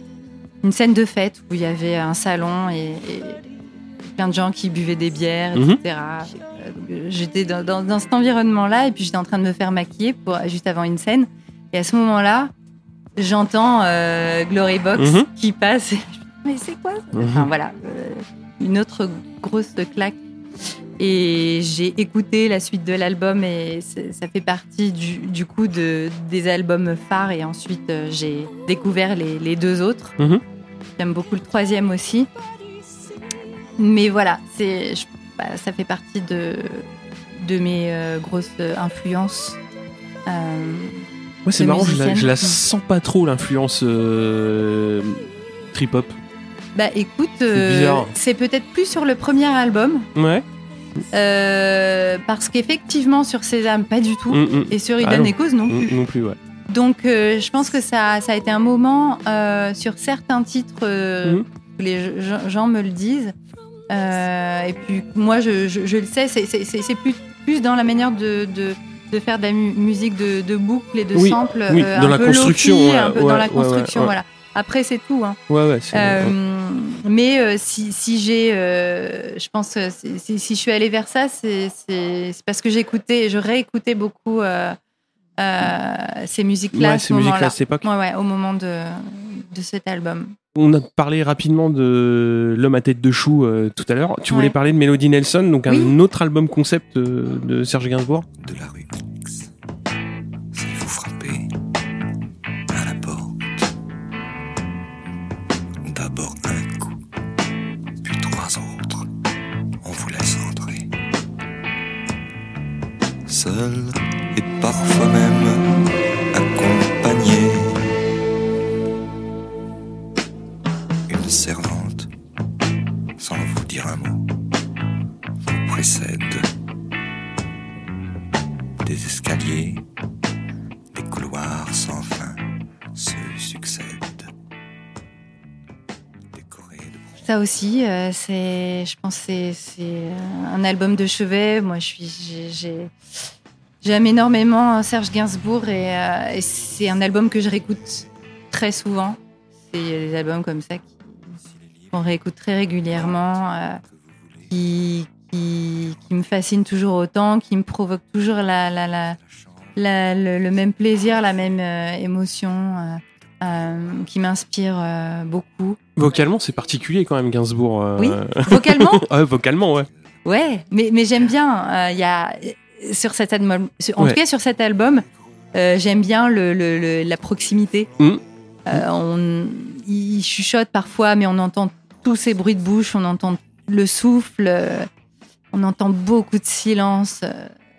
C: une scène de fête où il y avait un salon et, et plein de gens qui buvaient des bières,
B: Mhm.
C: etc. Euh, euh, J'étais dans, dans- dans cet environnement-là et puis j'étais en train de me faire maquiller pour juste avant une scène et à ce moment-là, j'entends euh, Glory Box
B: Mhm.
C: qui passe. Et je me dis, mais c'est quoi ça
B: Mhm.
C: Enfin voilà, euh, une autre grosse claque. Et j'ai écouté la suite de l'album et ça fait partie du, du coup de, des albums phares. Et ensuite, j'ai découvert les, les deux autres. J'aime beaucoup le troisième aussi. Mais voilà, c'est, bah, ça fait partie de, de mes euh, grosses influences. Euh,
B: Ouais, c'est marrant, je la, je la sens pas trop l'influence euh, trip hop.
C: bah écoute, euh, c'est peut-être plus sur le premier album.
B: Ouais.
C: Euh, parce qu'effectivement, sur Sésame, pas du tout.
B: Mm, mm.
C: Et sur
B: Ah
C: Eden
B: non.
C: Echoes, non
B: Mm, non plus, ouais.
C: Donc, euh, je pense que ça, ça a été un moment euh, sur certains titres, euh, les gens me le disent. Euh, et puis, moi, je, je- je le sais, c'est- plus, plus dans la manière de, de, de faire de la mu- musique de, de boucles et de
B: Oui,
C: samples.
B: oui,
C: euh,
B: dans
C: un
B: la
C: peu
B: construction,
C: lo-fi,
B: ouais,
C: un peu
B: ouais,
C: dans la construction,
B: ouais.
C: voilà. Après, c'est tout. Hein.
B: Ouais, ouais. c'est-
C: Euh. Mais euh, si, si j'ai, euh, je pense, si, je suis allée vers ça, c'est parce que j'écoutais, je réécoutais beaucoup ces musiques-là
B: Ouais,
C: à
B: ces
C: ce
B: musiques-là cette époque.
C: Ouais, ouais, au moment de, de cet album.
B: On a parlé rapidement de L'homme à tête de chou euh, tout à l'heure. Tu voulais
C: Ouais.
B: parler de Melody Nelson, donc un
C: Oui.
B: autre album concept euh, de Serge Gainsbourg.
F: de la rue X. Si vous frappez à la porte, d'abord un coup, puis trois autres, on vous laisse entrer. Seul et parfois même accompagné. Une servante, sans vous dire un mot, vous précède des escaliers, des couloirs sans fin se succèdent.
C: Ça aussi, euh, c'est, je pense, c'est c'est un album de chevet. Moi, je suis, j'ai- j'ai, j'aime énormément Serge Gainsbourg et, euh, et c'est un album que je réécoute très souvent. C'est des albums comme ça qu'on réécoute très régulièrement, euh, qui, qui, qui me fascinent toujours autant, qui me provoquent toujours la, la, la, la- le, le même plaisir, la même euh, émotion, euh, euh, qui m'inspire euh, beaucoup.
B: Vocalement, c'est particulier quand même, Gainsbourg. euh,
C: Oui. [LAUGHS] Vocalement
B: ouais, vocalement, ouais.
C: Ouais, mais, mais j'aime bien. euh, Il y a sur cet album, en
B: Ouais.
C: tout cas sur cet album, euh, j'aime bien le, le- le- la proximité.
B: Mm.
C: Euh, on, il chuchote parfois, mais on entend tous ces bruits de bouche, on entend le souffle, euh, on entend beaucoup de silence.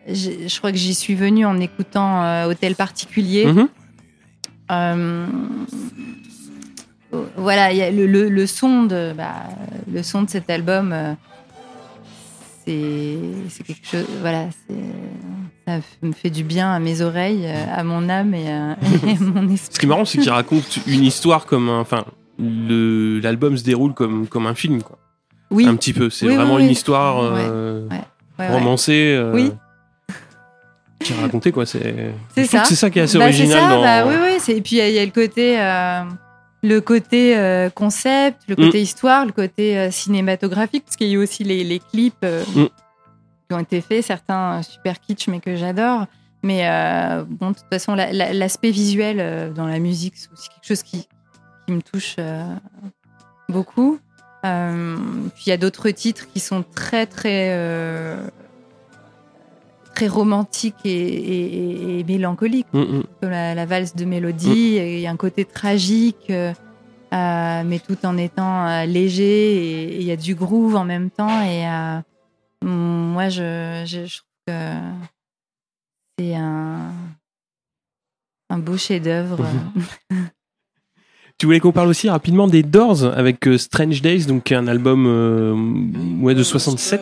C: Je crois que j'y suis venue en écoutant euh, Hôtel particulier.
B: Mhm.
C: Voilà, il y a le, le- le son de bah, le son de cet album, c'est quelque chose. Voilà, ça me fait du bien à mes oreilles, à mon âme et à, [LAUGHS] et à mon esprit.
B: Ce qui est marrant, c'est qu'il raconte une histoire comme un. Enfin, l'album se déroule comme, comme un film, quoi.
C: Oui,
B: Un petit peu. C'est
C: Oui,
B: vraiment
C: oui.
B: une histoire euh,
C: Ouais, ouais.
B: romancée. euh,
C: Oui.
B: Qui est racontée, quoi. C'est
C: ça.
B: C'est ça qui est assez
C: Bah,
B: original
C: ça,
B: dans.
C: bah, oui, oui. Et puis il y, a- il y a le côté, euh, le côté euh, concept, le côté histoire, le côté euh, cinématographique, parce qu'il y a aussi les, les clips euh,
B: Mm.
C: qui ont été faits, certains super kitsch, mais que j'adore. Mais bon, de toute façon, la- la- l'aspect visuel dans la musique, c'est aussi quelque chose qui, qui me touche beaucoup. Puis il y a d'autres titres qui sont très, très. Euh, très romantiques et, et- et- et mélancoliques
B: Mm, mm.
C: comme la, la valse de mélodie. et Il y a un côté tragique, euh, euh, mais tout en étant euh, léger. Et il y a du groove en même temps. Et euh, mm, moi, je, je, je trouve que c'est un, un beau chef-d'œuvre.
B: Tu voulais qu'on parle aussi rapidement des Doors avec euh, Strange Days, donc un album euh, ouais, de 67.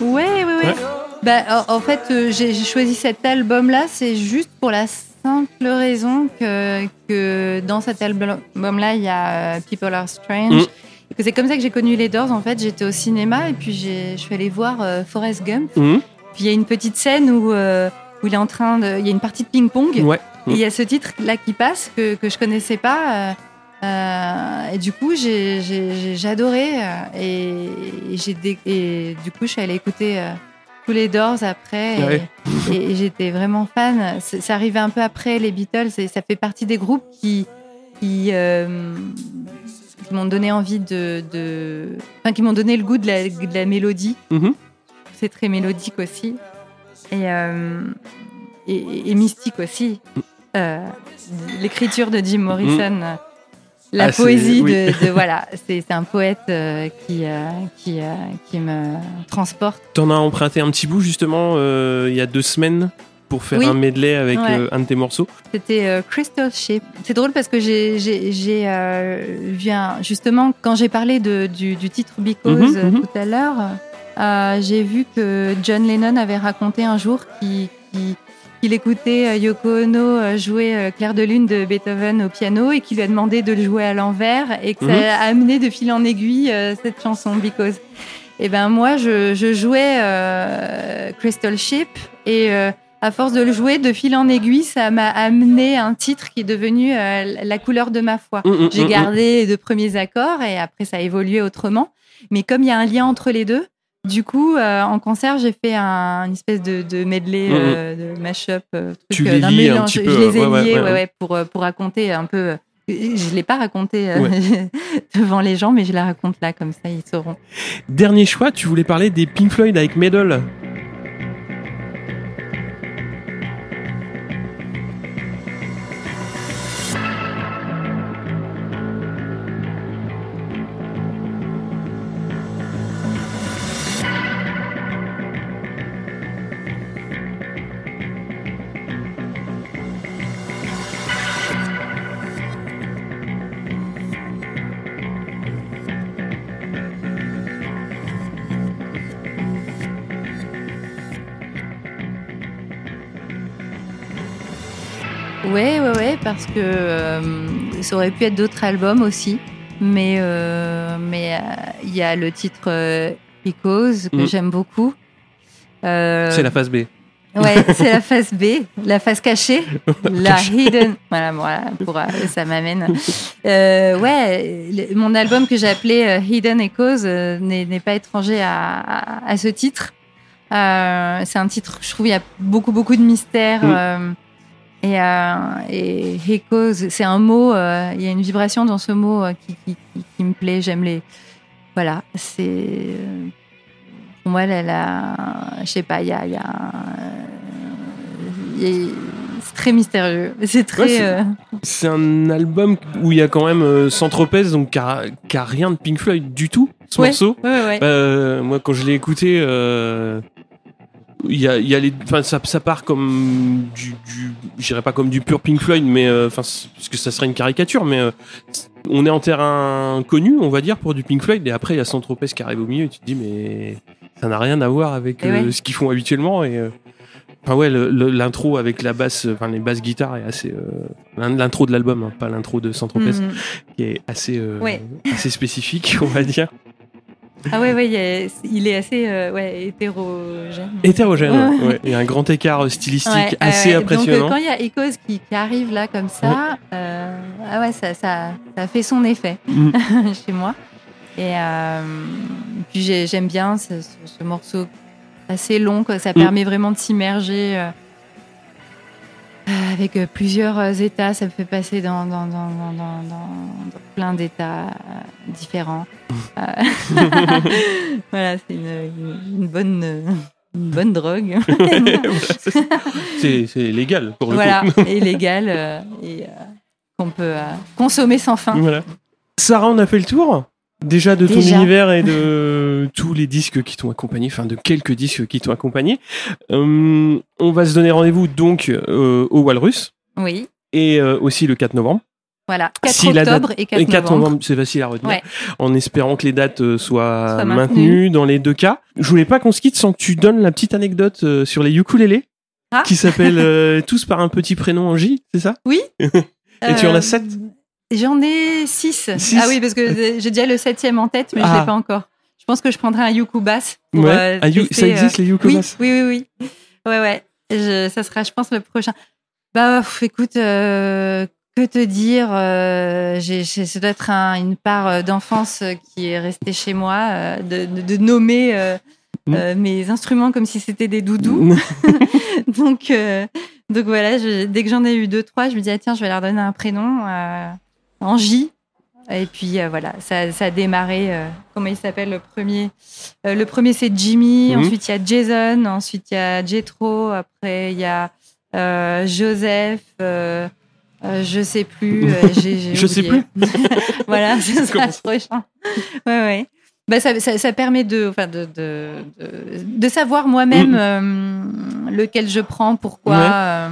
C: Ouais, ouais, ouais.
B: Ouais.
C: Bah, en en fait, euh, j'ai choisi cet album-là, c'est juste pour la simple raison que, que dans cet album-là, il y a euh, People Are Strange.
B: Mm.
C: Et c'est comme ça que j'ai connu les Doors. En fait, j'étais au cinéma et puis je suis allée voir euh, Forrest Gump.
B: Mhm.
C: Puis il y a une petite scène où, euh, où il est en train de. Il y a une partie de ping-pong.
B: Ouais.
C: Et il y a ce titre-là qui passe que, que je connaissais pas. Euh, et du coup, j'ai adoré. euh, et, et dé- et du coup, je suis allée écouter euh, tous les Doors après. Et,
B: Ouais.
C: et- et j'étais vraiment fan. C'est arrivé un peu après les Beatles. Et ça fait partie des groupes qui, qui, euh, qui m'ont donné envie de. de- Enfin, qui m'ont donné le goût de la, de la mélodie.
B: Mhm.
C: C'est très mélodique aussi. Et, et, mystique aussi. Euh, L'écriture de Jim Morrison. euh, La
B: Ah,
C: poésie
B: oui.
C: de, de- [LAUGHS] voilà, c'est un poète euh, qui euh, qui euh, qui me transporte.
B: T'en as emprunté un petit bout justement il y a deux semaines pour faire
C: Oui.
B: un medley avec
C: Ouais.
B: un de tes morceaux?
C: C'était Crystal Ship. C'est drôle parce que j'ai vu un- justement quand j'ai parlé de, du, du titre Because
B: Mhm, mhm.
C: tout à l'heure, j'ai vu que John Lennon avait raconté un jour qu'il- qu'il écoutait euh, Yoko Ono euh, jouer euh, Clair de lune de Beethoven au piano et qu'il lui a demandé de le jouer à l'envers et que
B: Mhm.
C: ça a amené de fil en aiguille cette chanson Because. Et ben moi je, je jouais euh, Crystal Ship et euh, à force de le jouer de fil en aiguille, ça m'a amené un titre qui est devenu euh, la couleur de ma foi.
B: Mm, mm,
C: J'ai
B: mm,
C: gardé les deux premiers accords et après ça a évolué autrement. Mais comme il y a un lien entre les deux, du coup, euh, en concert, j'ai fait un, une espèce de, de medley, euh, de mashup, euh,
B: Tu
C: euh,
B: les un
C: Je les ai
B: ouais,
C: liés
B: ouais,
C: ouais, pour, pour raconter un peu. Je l'ai pas raconté [LAUGHS] devant les gens, mais je la raconte là, comme ça, ils sauront.
B: Dernier choix, tu voulais parler des Pink Floyd avec Medal.
C: Parce que euh, ça aurait pu être d'autres albums aussi. Mais euh, mais euh, il y a le titre Because que
B: Mhm.
C: j'aime beaucoup.
B: C'est la phase B.
C: Ouais, [LAUGHS] c'est la face B, la face cachée, la hidden. Voilà, voilà pour, ça m'amène. Euh, ouais, le- mon album que j'ai appelé Hidden Echoes euh, n'est pas étranger à, à, à ce titre. Euh, c'est un titre, je trouve, il y a beaucoup, beaucoup de mystère.
B: Mm.
C: Et, euh, et c'est un mot, euh, il y a une vibration dans ce mot euh, qui, qui, qui, qui me plaît. J'aime les. Voilà, c'est. pour moi, la, la- je sais pas, il y a, il y a, il y a- c'est très mystérieux. C'est très.
B: Ouais, c'est-
C: euh,
B: C'est un album où il y a quand même euh, donc qui a, rien de Pink Floyd du tout, ce
C: Ouais.
B: morceau.
C: ouais, ouais, ouais.
B: Euh, moi, quand je l'ai écouté, il y a, y a les, enfin, ça, ça part comme du, du j'irais pas comme du pur Pink Floyd, mais euh, enfin, parce que ça serait une caricature, mais euh, on est en terrain connu, on va dire, pour du Pink Floyd, et après il y a Saint-Tropez qui arrive au milieu, et tu te dis, mais ça n'a rien à voir avec euh,
C: ouais.
B: ce qu'ils font habituellement, et euh, Enfin ouais, l'intro avec la basse, enfin les basses guitares est assez euh, l'in- l'intro de l'album, hein, pas l'intro de Saint-Tropez,
C: Mhm.
B: qui est assez euh,
C: Ouais.
B: assez spécifique, [LAUGHS] on va dire.
C: Ah ouais, ouais, il, est assez euh, ouais, hétérogène.
B: Hétérogène,
C: Ouais.
B: ouais. Il y a un grand écart stylistique assez impressionnant.
C: Donc euh, quand il y a Echoes qui, qui arrive là comme ça, euh, ah ouais, ça, ça, ça fait son effet
B: Mhm. [LAUGHS]
C: chez moi. Et euh, puis j'ai- j'aime bien ce, ce- ce morceau assez long, quoi. ça
B: Mm.
C: permet vraiment de s'immerger avec euh, plusieurs euh, états. Ça me fait passer dans, plein d'états euh, différents. Euh, [LAUGHS] voilà, c'est une, bonne, euh, une bonne drogue. [LAUGHS]
B: c'est légal pour le
C: voilà,
B: coup. [LAUGHS]
C: et légal euh, et euh, qu'on peut euh, consommer sans fin.
B: Voilà. Sarah, on a fait le tour? Déjà de ton univers et de [LAUGHS] tous les disques qui t'ont accompagné, enfin de quelques disques qui t'ont accompagné. Euh, on va se donner rendez-vous donc euh, au Walrus
C: Oui,
B: et euh, aussi le 4 novembre.
C: voilà. 4
B: Si
C: octobre
B: date-
C: et 4,
B: Et 4
C: novembre.
B: c'est facile à retenir.
C: Ouais.
B: En espérant que les dates soient maintenues.
C: maintenues.
B: dans les deux cas. Je voulais pas qu'on se quitte sans que tu donnes la petite anecdote sur les ukulélés.
C: Ah.
B: Qui s'appellent [LAUGHS] tous par un petit prénom en J, c'est ça?
C: Oui. [LAUGHS]
B: Et tu en as sept?
C: J'en ai 6.
B: Six.
C: Ah oui, parce que j'ai déjà le septième en tête, mais je
B: Ah.
C: l'ai pas encore. Je pense que je prendrai un yuku bass. Pour,
B: Ouais.
C: euh,
B: Ah,
C: tester,
B: ça existe les
C: oui,
B: ukuleles
C: oui, oui, oui. Ouais, ouais. Je- ça sera, je pense, le prochain. Bah, pff, écoute, euh, que te dire euh, j'ai, Ça doit être un- une part euh, d'enfance euh, qui est restée chez moi, euh, de, de- de nommer euh,
B: Mm.
C: euh, mes instruments comme si c'était des doudous. [LAUGHS] donc, euh, donc voilà, je- dès que j'en ai eu deux, trois, je me dis, ah, tiens, je vais leur donner un prénom euh, en J. Et puis euh, voilà, ça, ça a démarré. euh, comment il s'appelle le premier Euh, Le premier, c'est Jimmy.
B: Mhm.
C: Ensuite, il y a Jason. Ensuite, il y a Jetro. Après, il y a Joseph. je sais plus. [LAUGHS] j'ai- j'ai
B: Je sais
C: oublié. [LAUGHS] voilà, [LAUGHS] c'est ça prochain. Ouais, ouais. Bah, ça, ça, ça permet de, enfin, de, de, de, de savoir moi-même
B: Mhm.
C: lequel je prends, pourquoi.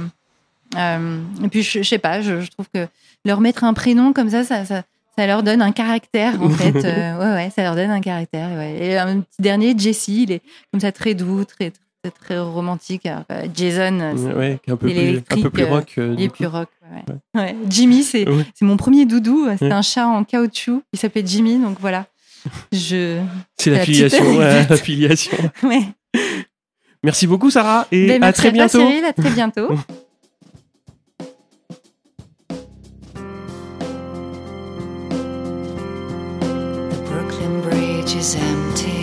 B: Ouais.
C: et puis, je, je sais pas, je, je trouve que leur mettre un prénom comme ça, ça, ça, ça leur donne un caractère, en [LAUGHS] fait. Euh, ouais, ouais, ça leur donne un caractère. ouais. Et un petit dernier, Jesse, il est comme ça très doux, très, très, très romantique. Alors que Jason, euh, c'est-
B: Ouais, est un peu plus, un peu plus
C: euh,
B: rock. euh,
C: il est plus rock. ouais. Jimmy, c'est c'est mon premier doudou.
B: Ouais.
C: un chat en caoutchouc. Il s'appelait Jimmy, donc voilà. Je. [LAUGHS]
B: C'est
C: la
B: l'affiliation. [LAUGHS]
C: anecdote.
B: l'affiliation. Merci beaucoup, Sarah, et
C: Ben,
B: à
C: merci
B: très bientôt.
C: Cyril, à très bientôt.
D: Is empty,